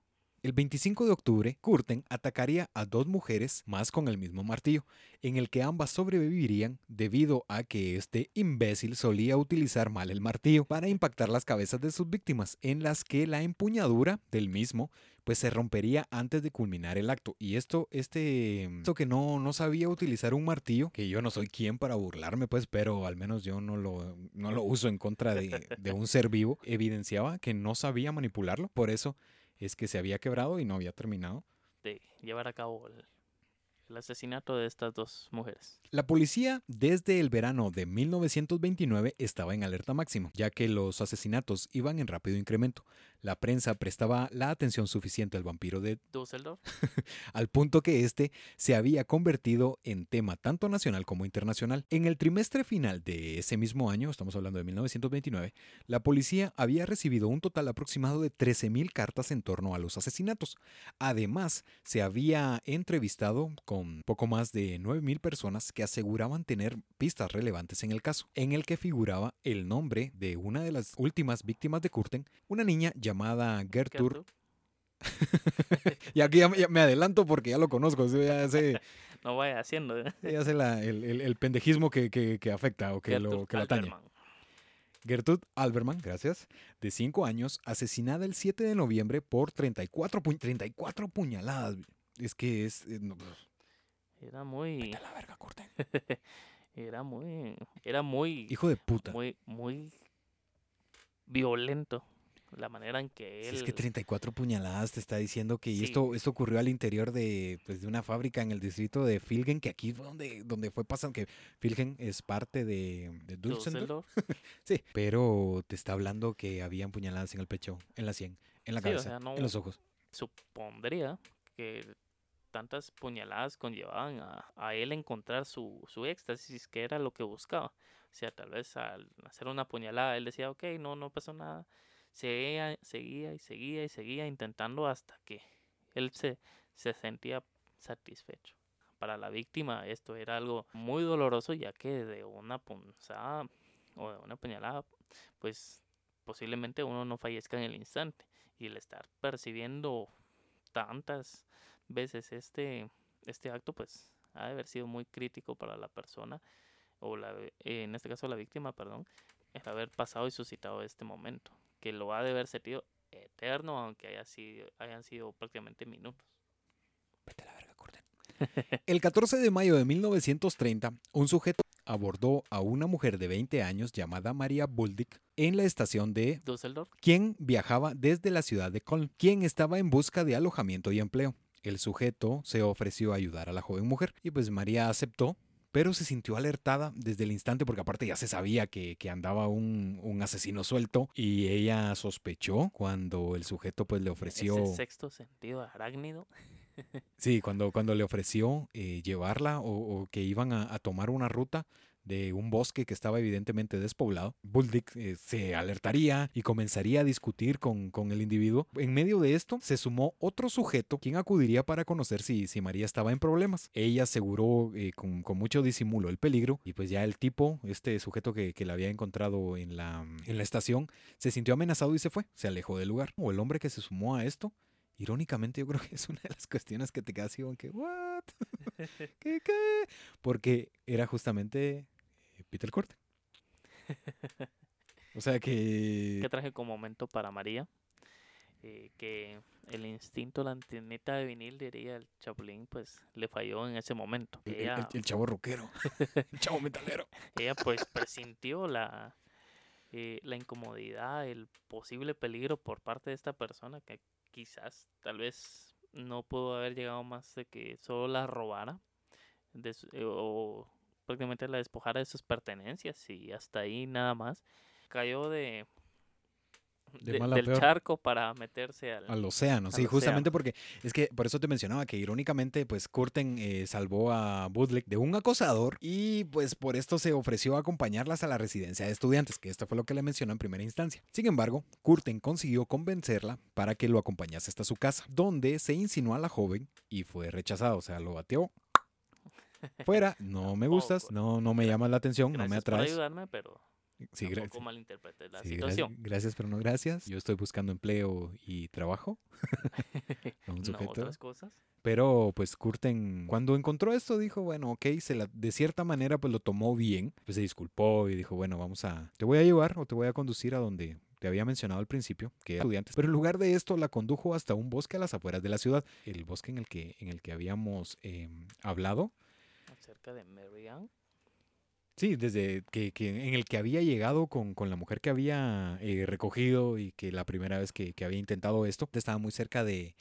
El 25 de octubre, Curten atacaría a dos mujeres más con el mismo martillo, en el que ambas sobrevivirían debido a que este imbécil solía utilizar mal el martillo para impactar las cabezas de sus víctimas, en las que la empuñadura del mismo pues se rompería antes de culminar el acto. Y esto, este, esto que no, no sabía utilizar un martillo, que yo no soy quien para burlarme, pues, pero al menos yo no lo, no lo uso en contra de, de un ser vivo, evidenciaba que no sabía manipularlo. Por eso es que se había quebrado y no había terminado. de llevar a cabo el, el asesinato de estas dos mujeres. La policía desde el verano de 1929 estaba en alerta máxima, ya que los asesinatos iban en rápido incremento. La prensa prestaba la atención suficiente al vampiro de Düsseldorf. al punto que este se había convertido en tema tanto nacional como internacional. En el trimestre final de ese mismo año, estamos hablando de 1929, la policía había recibido un total aproximado de 13.000 cartas en torno a los asesinatos. Además, se había entrevistado con poco más de 9.000 personas que aseguraban tener pistas relevantes en el caso, en el que figuraba el nombre de una de las últimas víctimas de Curten, una niña llamada Gertrude y aquí ya, me- ya me adelanto porque ya lo conozco, ya sé, No vaya haciendo. ¿eh? ya sé la- el, el- el pendejismo que, que- que afecta o que lo, que atañe. Alberman. Gertrude Alberman, gracias, de 5 años, asesinada el 7 de noviembre por 34, pu- 34 puñaladas. Es que es... eh, no, Era muy. la verga. Era muy. Era muy. Hijo de puta. Muy, muy violento. La manera en que Si él. es que 34 puñaladas te está diciendo que Sí. esto, esto ocurrió al interior de, pues, de una fábrica en el distrito de Filgen, que aquí fue donde, donde fue pasando, que Filgen es parte de, de. Düsseldorf. Sí, pero te está hablando que habían puñaladas en el pecho, en la sien, en la Sí, o cabeza, sea, no- en los ojos. supondría que tantas puñaladas conllevaban a, a él encontrar su, su éxtasis, que era lo que buscaba. O sea, tal vez al hacer una puñalada, él decía, ok, no, no pasó nada. Seguía, seguía y seguía y seguía intentando hasta que él se, se sentía satisfecho. Para la víctima esto era algo muy doloroso ya que de una punzada o de una puñalada, pues posiblemente uno no fallezca en el instante y el estar percibiendo tantas veces este, este acto, pues ha de haber sido muy crítico para la persona, o la, en este caso la víctima, perdón, el haber pasado y suscitado este momento, que lo ha de haber sentido eterno, aunque haya sido, hayan sido prácticamente minutos. Vete a la verga. El 14 de mayo de 1930, un sujeto abordó a una mujer de 20 años llamada María Buldick en la estación de Düsseldorf. quien viajaba desde la ciudad de Köln, quien estaba en busca de alojamiento y empleo. El sujeto se ofreció a ayudar a la joven mujer y pues María aceptó, pero se sintió alertada desde el instante porque aparte ya se sabía que, que andaba un, un asesino suelto y ella sospechó cuando el sujeto pues le ofreció... Ese sexto sentido arácnido. Sí, cuando, cuando le ofreció eh, llevarla o, o que iban a, a tomar una ruta de un bosque que estaba evidentemente despoblado, Buldick eh, se alertaría y comenzaría a discutir con, con el individuo. En medio de esto se sumó otro sujeto quien acudiría para conocer si, si María estaba en problemas. Ella aseguró eh, con, con mucho disimulo el peligro y pues ya el tipo, este sujeto que, que la había encontrado en la, en la estación, se sintió amenazado y se fue, se alejó del lugar. O el hombre que se sumó a esto Irónicamente, yo creo que es una de las cuestiones que te quedas así que, ¿what? ¿Qué, qué? Porque era justamente eh, Peter Corte. O sea que. Qué trágico momento para María. eh, que el instinto, la antenita de vinil, diría el Chapulín, pues le falló en ese momento. El, el- Ella, el chavo rockero. el chavo metalero. ella pues presintió la, eh, la incomodidad, el posible peligro por parte de esta persona que quizás, tal vez, no pudo haber llegado más de que solo la robara de su- eh, o prácticamente la despojara de sus pertenencias y hasta ahí nada más. Cayó de, De del peor. charco para meterse al... Al océano, Al sí, océano. justamente porque es que por eso te mencionaba que irónicamente, pues Curten eh, salvó a Budlick de un acosador y pues por esto se ofreció a acompañarlas a la residencia de estudiantes, que esto fue lo que le mencionó en primera instancia. Sin embargo, Curten consiguió convencerla para que lo acompañase hasta su casa, donde se insinuó a la joven y fue rechazado, o sea, lo bateó. Fuera, no me gustas, no, no me llamas la atención, no me Gracias por atraes. ayudarme, pero Sí, gra- tampoco malinterpretes la Sí, situación. gracias, pero no gracias. Yo estoy buscando empleo y trabajo. un no otras cosas. Pero pues Curten, cuando encontró esto, dijo, bueno, ok, se la, de cierta manera pues lo tomó bien. Pues se disculpó y dijo, bueno, vamos a, te voy a llevar o te voy a conducir a donde te había mencionado al principio, que era estudiantes. Pero en lugar de esto la condujo hasta un bosque a las afueras de la ciudad. El bosque en el que, en el que habíamos em, hablado. Acerca de Marianne. Sí, desde que, que en el que había llegado con, con la mujer que había eh, recogido y que la primera vez que, que había intentado esto, estaba muy cerca de,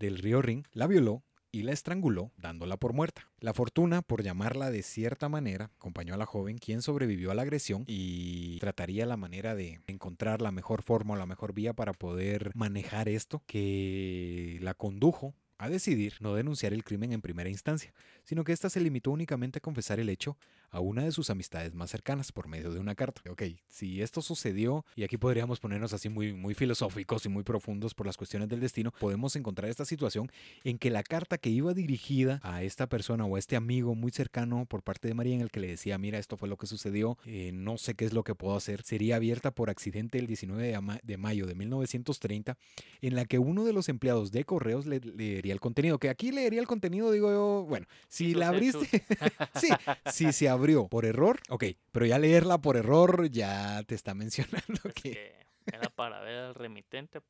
del río Rin, la violó y la estranguló, dándola por muerta. La fortuna, por llamarla de cierta manera, acompañó a la joven, quien sobrevivió a la agresión y trataría la manera de encontrar la mejor forma o la mejor vía para poder manejar esto, que la condujo a decidir no denunciar el crimen en primera instancia, sino que ésta se limitó únicamente a confesar el hecho a una de sus amistades más cercanas por medio de una carta. Ok, si esto sucedió, y aquí podríamos ponernos así muy, muy filosóficos y muy profundos por las cuestiones del destino, podemos encontrar esta situación en que la carta que iba dirigida a esta persona o a este amigo muy cercano por parte de María en el que le decía, mira, esto fue lo que sucedió, eh, no sé qué es lo que puedo hacer, sería abierta por accidente el 19 de, ama- de mayo de 1930, en la que uno de los empleados de correos le leería el contenido, que aquí leería el contenido, digo yo, bueno, si la abriste, sí, si se abrió por error, ok, pero ya leerla por error ya te está mencionando pues, que... que era para ver al remitente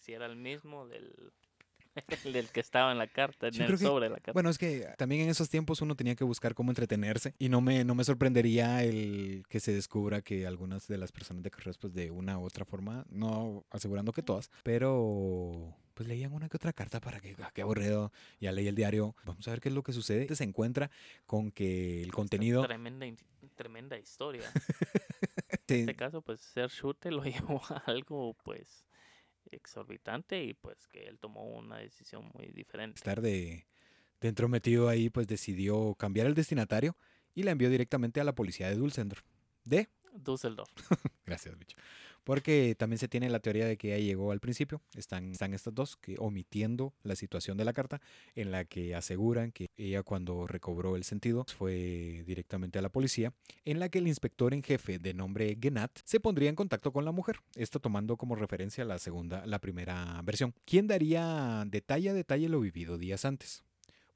si era el mismo del, del que estaba en la carta, en Yo el que- sobre de la carta. Bueno, es que también en esos tiempos uno tenía que buscar cómo entretenerse y no me, no me sorprendería el que se descubra que algunas de las personas de correos, pues de una u otra forma, no asegurando que todas, pero pues leían una que otra carta para que, ah, qué aburrido, ya leí el diario, vamos a ver qué es lo que sucede. Se encuentra con que el Esta contenido... Tremenda, tremenda historia. Sí, En este caso, pues ser shooter lo llevó a algo, pues, exorbitante y pues que él tomó una decisión muy diferente. estar de, de entrometido ahí, pues decidió cambiar el destinatario y la envió directamente a la policía de Dulcendorf. De Düsseldorf. Gracias, bicho. Porque también se tiene la teoría de que ella llegó al principio. Están, estas dos que omitiendo la situación de la carta en la que aseguran que ella cuando recobró el sentido fue directamente a la policía, en la que el inspector en jefe de nombre Genat se pondría en contacto con la mujer. Esto tomando como referencia la segunda, la primera versión. ¿Quién daría detalle a detalle lo vivido días antes?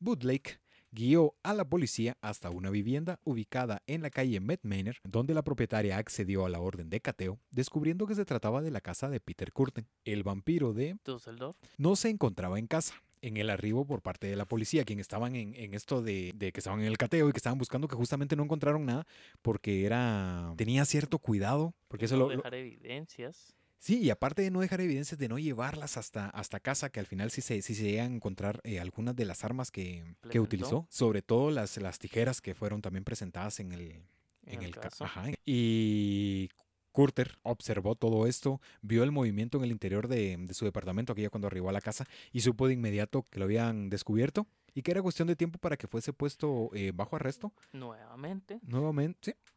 Woodlake guió a la policía hasta una vivienda ubicada en la calle Medmaner, donde la propietaria accedió a la orden de cateo, descubriendo que se trataba de la casa de Peter Curtin. El vampiro de Düsseldorf. no se encontraba en casa. en el arribo por parte de la policía, quien estaban en, en esto de, de que estaban en el cateo y que estaban buscando que justamente no encontraron nada porque era tenía cierto cuidado, porque eso no lo, lo- dejar evidencias. Sí, y aparte de no dejar evidencias, de no llevarlas hasta, hasta casa, que al final sí se, sí se llegan a encontrar eh, algunas de las armas que, que utilizó, sobre todo las, las tijeras que fueron también presentadas en el, En en el el ca- caso. ajá. Y Curter observó todo esto, vio el movimiento en el interior de, de su departamento aquella cuando arribó a la casa y supo de inmediato que lo habían descubierto y que era cuestión de tiempo para que fuese puesto eh, bajo arresto Nuevamente. nuevamente. sí.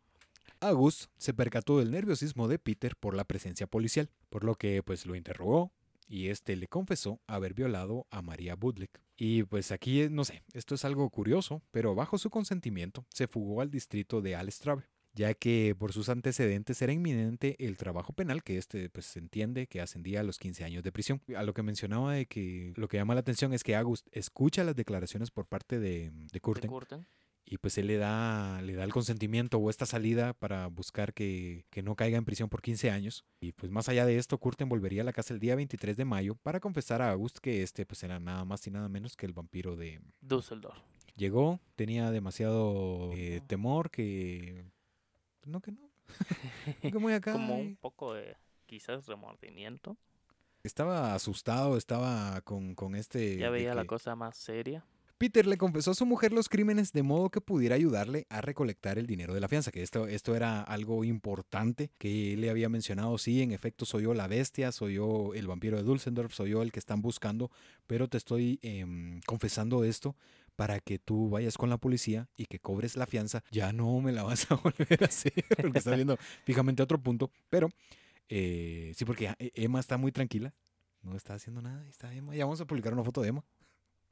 August se percató del nerviosismo de Peter por la presencia policial, por lo que pues lo interrogó y este le confesó haber violado a María Budlick. Y pues aquí, eh, no sé, esto es algo curioso, pero bajo su consentimiento se fugó al distrito de Alstrave, ya que por sus antecedentes era inminente el trabajo penal, que este pues se entiende que ascendía a los 15 años de prisión. A lo que mencionaba de que lo que llama la atención es que August escucha las declaraciones por parte de, de de. Y pues él le da, le da el consentimiento o esta salida para buscar que, que no caiga en prisión por 15 años. Y pues más allá de esto, Curtin volvería a la casa el día 23 de mayo para confesar a August que este pues era nada más y nada menos que el vampiro de... Düsseldorf. Llegó, tenía demasiado eh, temor que... No que no. que acá. Como un poco de quizás remordimiento. Estaba asustado, estaba con, con este... Ya veía la cosa más seria. Peter le confesó a su mujer los crímenes de modo que pudiera ayudarle a recolectar el dinero de la fianza, que esto, esto era algo importante que le había mencionado, sí, en efecto soy yo la bestia, soy yo el vampiro de Dulcendorf, soy yo el que están buscando, pero te estoy em, confesando esto para que tú vayas con la policía y que cobres la fianza, ya no me la vas a volver a hacer, porque está viendo fijamente otro punto, pero eh, sí, porque eh, Emma está muy tranquila, no está haciendo nada, está Emma, ya vamos a publicar una foto de Emma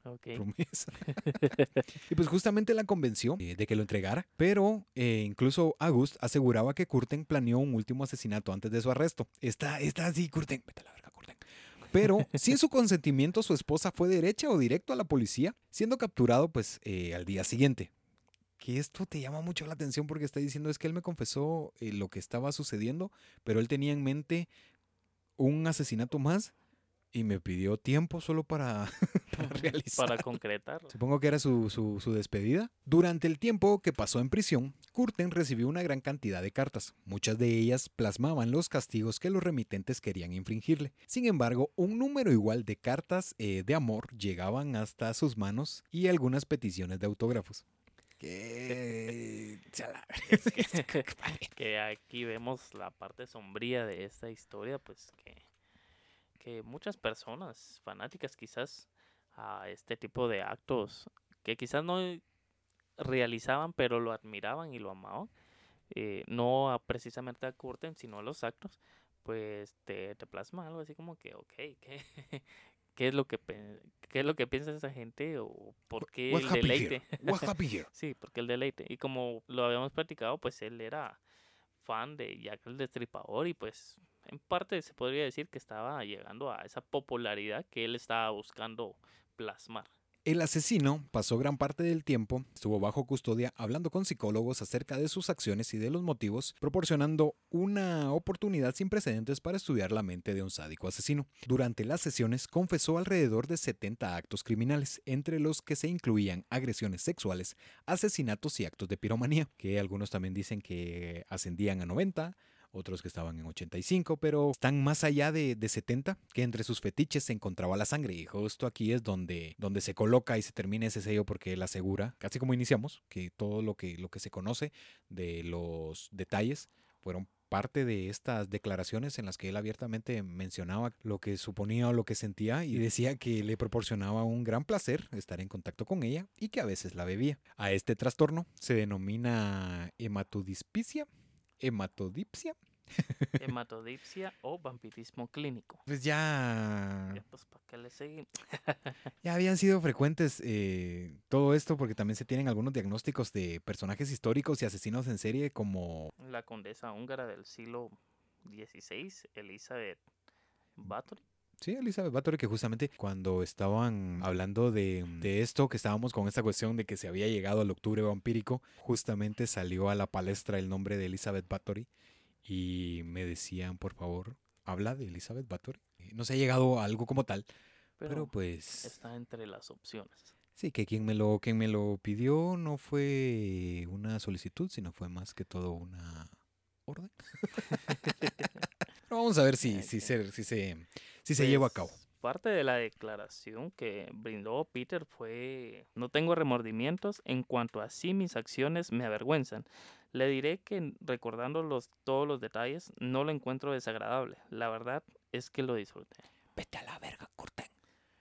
Promesa. y pues justamente la convenció eh, de que lo entregara, pero eh, incluso August aseguraba que Curten planeó un último asesinato antes de su arresto. Está, está así, Curten. Vete a la verga, Curten. Pero sin su consentimiento, su esposa fue derecha o directo a la policía, siendo capturado pues eh, al día siguiente. Que esto te llama mucho la atención porque está diciendo es que él me confesó eh, lo que estaba sucediendo, pero él tenía en mente un asesinato más y me pidió tiempo solo para, para realizar. Para concretar. Supongo que era su, su- su despedida. Durante el tiempo que pasó en prisión, Curten recibió una gran cantidad de cartas. Muchas de ellas plasmaban los castigos que los remitentes querían infringirle. Sin embargo, un número igual de cartas eh, de amor llegaban hasta sus manos y algunas peticiones de autógrafos. Que... que aquí vemos la parte sombría de esta historia, pues que, que muchas personas fanáticas quizás a este tipo de actos que quizás no realizaban, pero lo admiraban y lo amaban, eh, no a precisamente a Curten, sino a los actos, pues te, te plasma algo así como que, ok, ¿qué, qué es lo que qué es lo que piensa esa gente o por qué What el deleite? Sí, porque el deleite. Y como lo habíamos platicado, pues él era fan de Jack el Destripador y pues en parte se podría decir que estaba llegando a esa popularidad que él estaba buscando plasmar. El asesino pasó gran parte del tiempo, estuvo bajo custodia hablando con psicólogos acerca de sus acciones y de los motivos, proporcionando una oportunidad sin precedentes para estudiar la mente de un sádico asesino. Durante las sesiones confesó alrededor de 70 actos criminales, entre los que se incluían agresiones sexuales, asesinatos y actos de piromanía, que algunos también dicen que ascendían a 90, otros que estaban en 85, pero están más allá de, de 70, que entre sus fetiches se encontraba la sangre. Y justo aquí es donde, donde se coloca y se termina ese sello porque él asegura, casi como iniciamos, que todo lo que, lo que se conoce de los detalles fueron parte de estas declaraciones en las que él abiertamente mencionaba lo que suponía o lo que sentía y decía que le proporcionaba un gran placer estar en contacto con ella y que a veces la bebía. A este trastorno se denomina hematodispicia, hematodipsia. Hematodipsia o vampirismo clínico. Pues ya, Ya, Pues para qué le seguimos. ya habían sido frecuentes eh, todo esto porque también se tienen algunos diagnósticos de personajes históricos y asesinos en serie como La condesa húngara del siglo XVI, Elizabeth Bathory. Sí, Elizabeth Bathory, que justamente cuando estaban hablando de, de esto, que estábamos con esta cuestión de que se había llegado al octubre vampírico, justamente salió a la palestra el nombre de Elizabeth Bathory y me decían, por favor, habla de Elizabeth Bathory. No se ha llegado a algo como tal, Pero, Pero pues está entre las opciones. sí, que quien me lo quien me lo pidió no fue una solicitud, sino fue más que todo una orden. Pero vamos a ver si, si Ok. se, si se, si se lleva a cabo. Pues, Parte de la declaración que brindó Peter fue, no tengo remordimientos en cuanto a si mis acciones me avergüenzan. Le diré que recordando los, todos los detalles no lo encuentro desagradable. La verdad es que lo disfruté. Vete a la verga, Curten.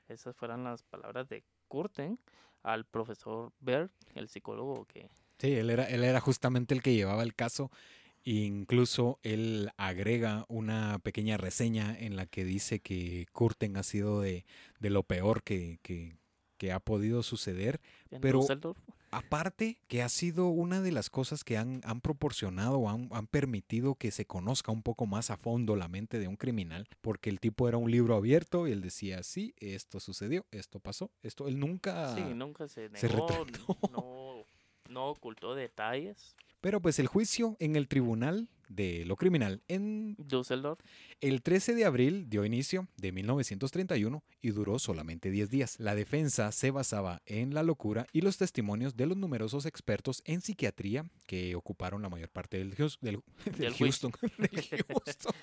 Esas fueron las palabras de Curten al profesor Berg, el psicólogo que... Sí, él era, él era justamente el que llevaba el caso. Incluso él agrega una pequeña reseña en la que dice que Curten ha sido de, de lo peor que, que- que ha podido suceder. Pero-. Aparte, que ha sido una de las cosas que han, han proporcionado o han, han permitido que se conozca un poco más a fondo la mente de un criminal, porque el tipo era un libro abierto y él decía, sí, esto sucedió, esto pasó, esto, él nunca... Sí, nunca se se negó, retrató. no, no ocultó detalles. Pero pues el juicio en el tribunal de lo criminal en Düsseldorf el 13 de abril dio inicio de 1931 y duró solamente 10 días. La defensa se basaba en la locura y los testimonios de los numerosos expertos en psiquiatría que ocuparon la mayor parte del, Hus- del, del Del Houston, del Houston,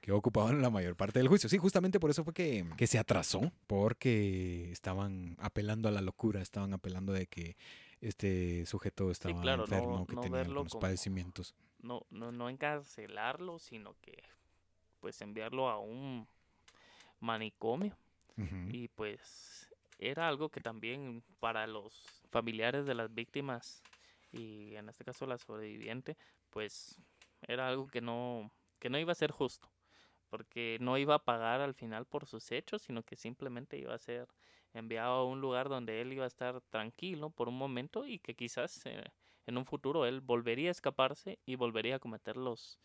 que ocupaban la mayor parte del juicio. Sí, justamente por eso fue que, que se atrasó, porque estaban apelando a la locura, estaban apelando de que este sujeto estaba claro, no- enfermo, que no tenía algunos como- padecimientos. no, no, no encarcelarlo, sino que pues enviarlo a un manicomio. Y pues era algo que también para los familiares de las víctimas y en este caso la sobreviviente, pues era algo que no, que no iba a ser justo, porque no iba a pagar al final por sus hechos, sino que simplemente iba a ser enviado a un lugar donde él iba a estar tranquilo por un momento y que quizás eh, en un futuro él volvería a escaparse y volvería a cometer los,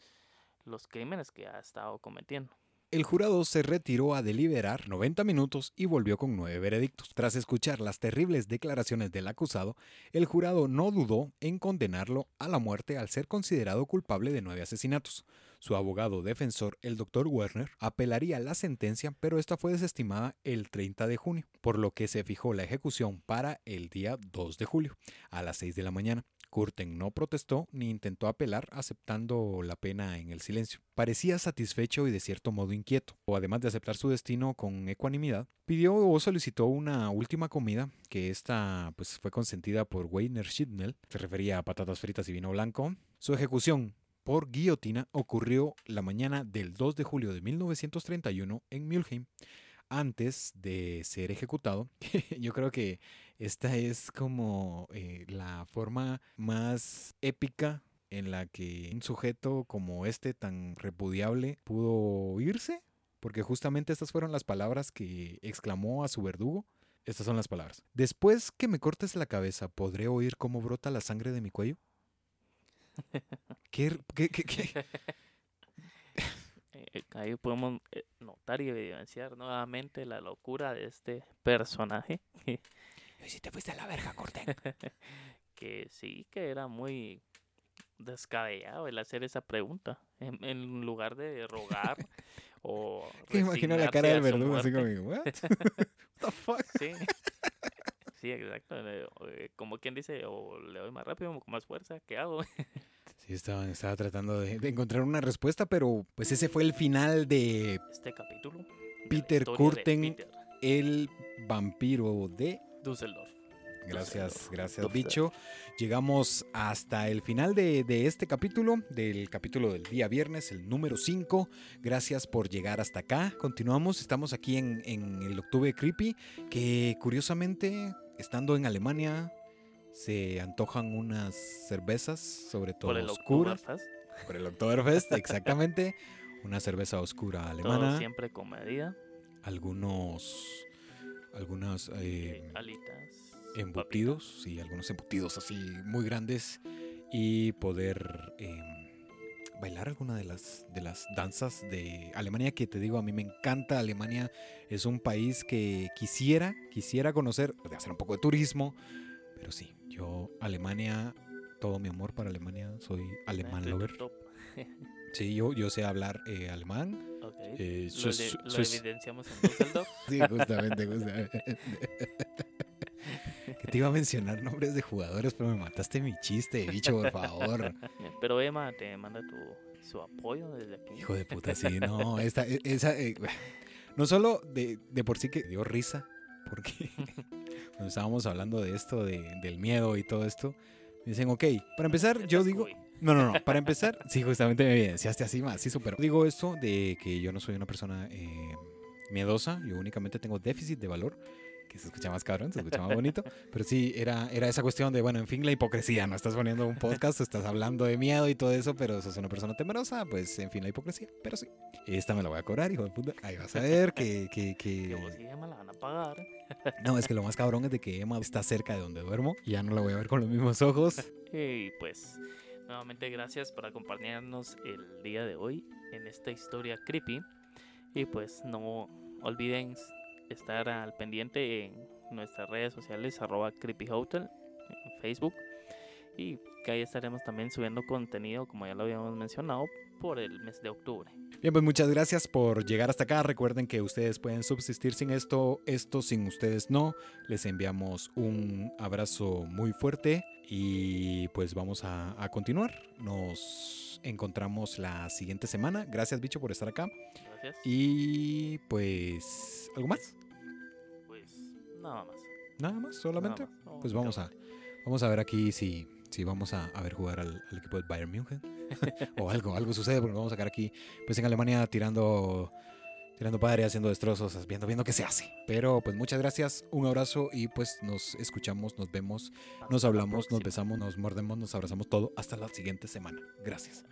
los crímenes que ha estado cometiendo. El jurado se retiró a deliberar 90 minutos y volvió con nueve veredictos. Tras escuchar las terribles declaraciones del acusado, el jurado no dudó en condenarlo a la muerte al ser considerado culpable de nueve asesinatos. Su abogado defensor, el Dr. Werner, apelaría la sentencia, pero esta fue desestimada el 30 de junio, por lo que se fijó la ejecución para el día 2 de julio, a las 6 de la mañana. Curten no protestó ni intentó apelar, aceptando la pena en el silencio. Parecía satisfecho y de cierto modo inquieto, o además de aceptar su destino con ecuanimidad, pidió o solicitó una última comida, que esta pues, fue consentida por Weiner Schidmel, se refería a patatas fritas y vino blanco. Su ejecución por guillotina ocurrió la mañana del 2 de julio de 1931 en Mülheim antes de ser ejecutado. Yo creo que esta es como eh, la forma más épica en la que un sujeto como este tan repudiable pudo irse, porque justamente estas fueron las palabras que exclamó a su verdugo. Estas son las palabras. Después que me cortes la cabeza, ¿podré oír cómo brota la sangre de mi cuello? ¿Qué, qué, qué, qué? Eh, ahí podemos eh, notar y evidenciar nuevamente la locura de este personaje Si te fuiste a la verga, corten. que sí que era muy descabellado el hacer esa pregunta en, en lugar de rogar o Que imagino la cara del verdugo así como, ¿what? What the fuck? Sí. Sí, exacto. eh, Como quien dice, o le doy más rápido, o con más fuerza, ¿qué hago? Sí, estaba, estaba tratando de, de encontrar una respuesta, pero pues ese fue el final de Este capítulo. Peter Curten. Peter El vampiro de... Düsseldorf. Gracias, gracias, bicho. Llegamos hasta el final de, de este capítulo, del capítulo del día viernes, el número 5. Gracias por llegar hasta acá. Continuamos, estamos aquí en, en el Octubre Creepy, que curiosamente, estando en Alemania, se antojan unas cervezas, sobre todo Por el oscuras. Por el Oktoberfest, exactamente. Una cerveza oscura Todo alemana. siempre con medida. Algunos. Algunas. eh, eh, alitas. embutidos, sí, algunos embutidos así muy grandes. Y poder eh, bailar alguna de las, de las danzas de Alemania, que te digo, a mí me encanta. Alemania es un país que quisiera, quisiera conocer, hacer un poco de turismo. Pero sí, yo, Alemania, todo mi amor para Alemania, soy alemán Este, lover. Sí, yo, yo sé hablar eh, alemán, Ok. Eh, lo, de- lo evidenciamos en Düsseldorf. Sí, justamente, justamente. que te iba a mencionar nombres de jugadores, pero me mataste mi chiste, bicho, por favor. Pero Emma te manda tu, su apoyo desde aquí. Hijo de puta, sí, no, esta, e- esa, eh, no solo de, de por sí que dio risa, porque cuando estábamos hablando de esto, de- del miedo y todo esto, me dicen, ok, para empezar, yo digo, no, no, no, para empezar, sí, justamente me evidenciaste así más, sí, súper. Digo esto de que yo no soy una persona eh, miedosa, yo únicamente tengo déficit de valor, que se escucha más cabrón, se escucha más bonito, pero sí, era, era esa cuestión de, bueno, en fin, la hipocresía, no estás poniendo un podcast, estás hablando de miedo y todo eso, pero sos una persona temerosa, pues, en fin, la hipocresía, pero sí. Esta me la voy a cobrar, hijo de puta, ahí vas a ver que... que, que... Que vos y Emma la van a pagar. No, es que lo más cabrón es de que Emma está cerca de donde duermo y ya no la voy a ver con los mismos ojos. Y pues, nuevamente gracias por acompañarnos el día de hoy en esta historia creepy. Y pues no olviden estar al pendiente en nuestras redes sociales, arroba creepyhotel, en Facebook. Y que ahí estaremos también subiendo contenido, como ya lo habíamos mencionado, por el mes de octubre. Bien, pues muchas gracias por llegar hasta acá. Recuerden que ustedes pueden subsistir sin esto, esto sin ustedes no. Les enviamos un abrazo muy fuerte y pues vamos a, a continuar. Nos encontramos la siguiente semana. Gracias, bicho, por estar acá. Gracias. Y pues, ¿algo más? pues nada más. Nada más, solamente. nada más, Pues vamos a, vamos a ver aquí si, si vamos a, a ver jugar al, al equipo del Bayern München. o algo, algo sucede porque nos vamos a sacar aquí, pues en Alemania tirando, tirando padre, haciendo destrozos, viendo, viendo qué se hace. Pero pues muchas gracias, un abrazo y pues nos escuchamos, nos vemos, nos hablamos, nos besamos, nos mordemos, nos abrazamos todo. Hasta la siguiente semana. Gracias.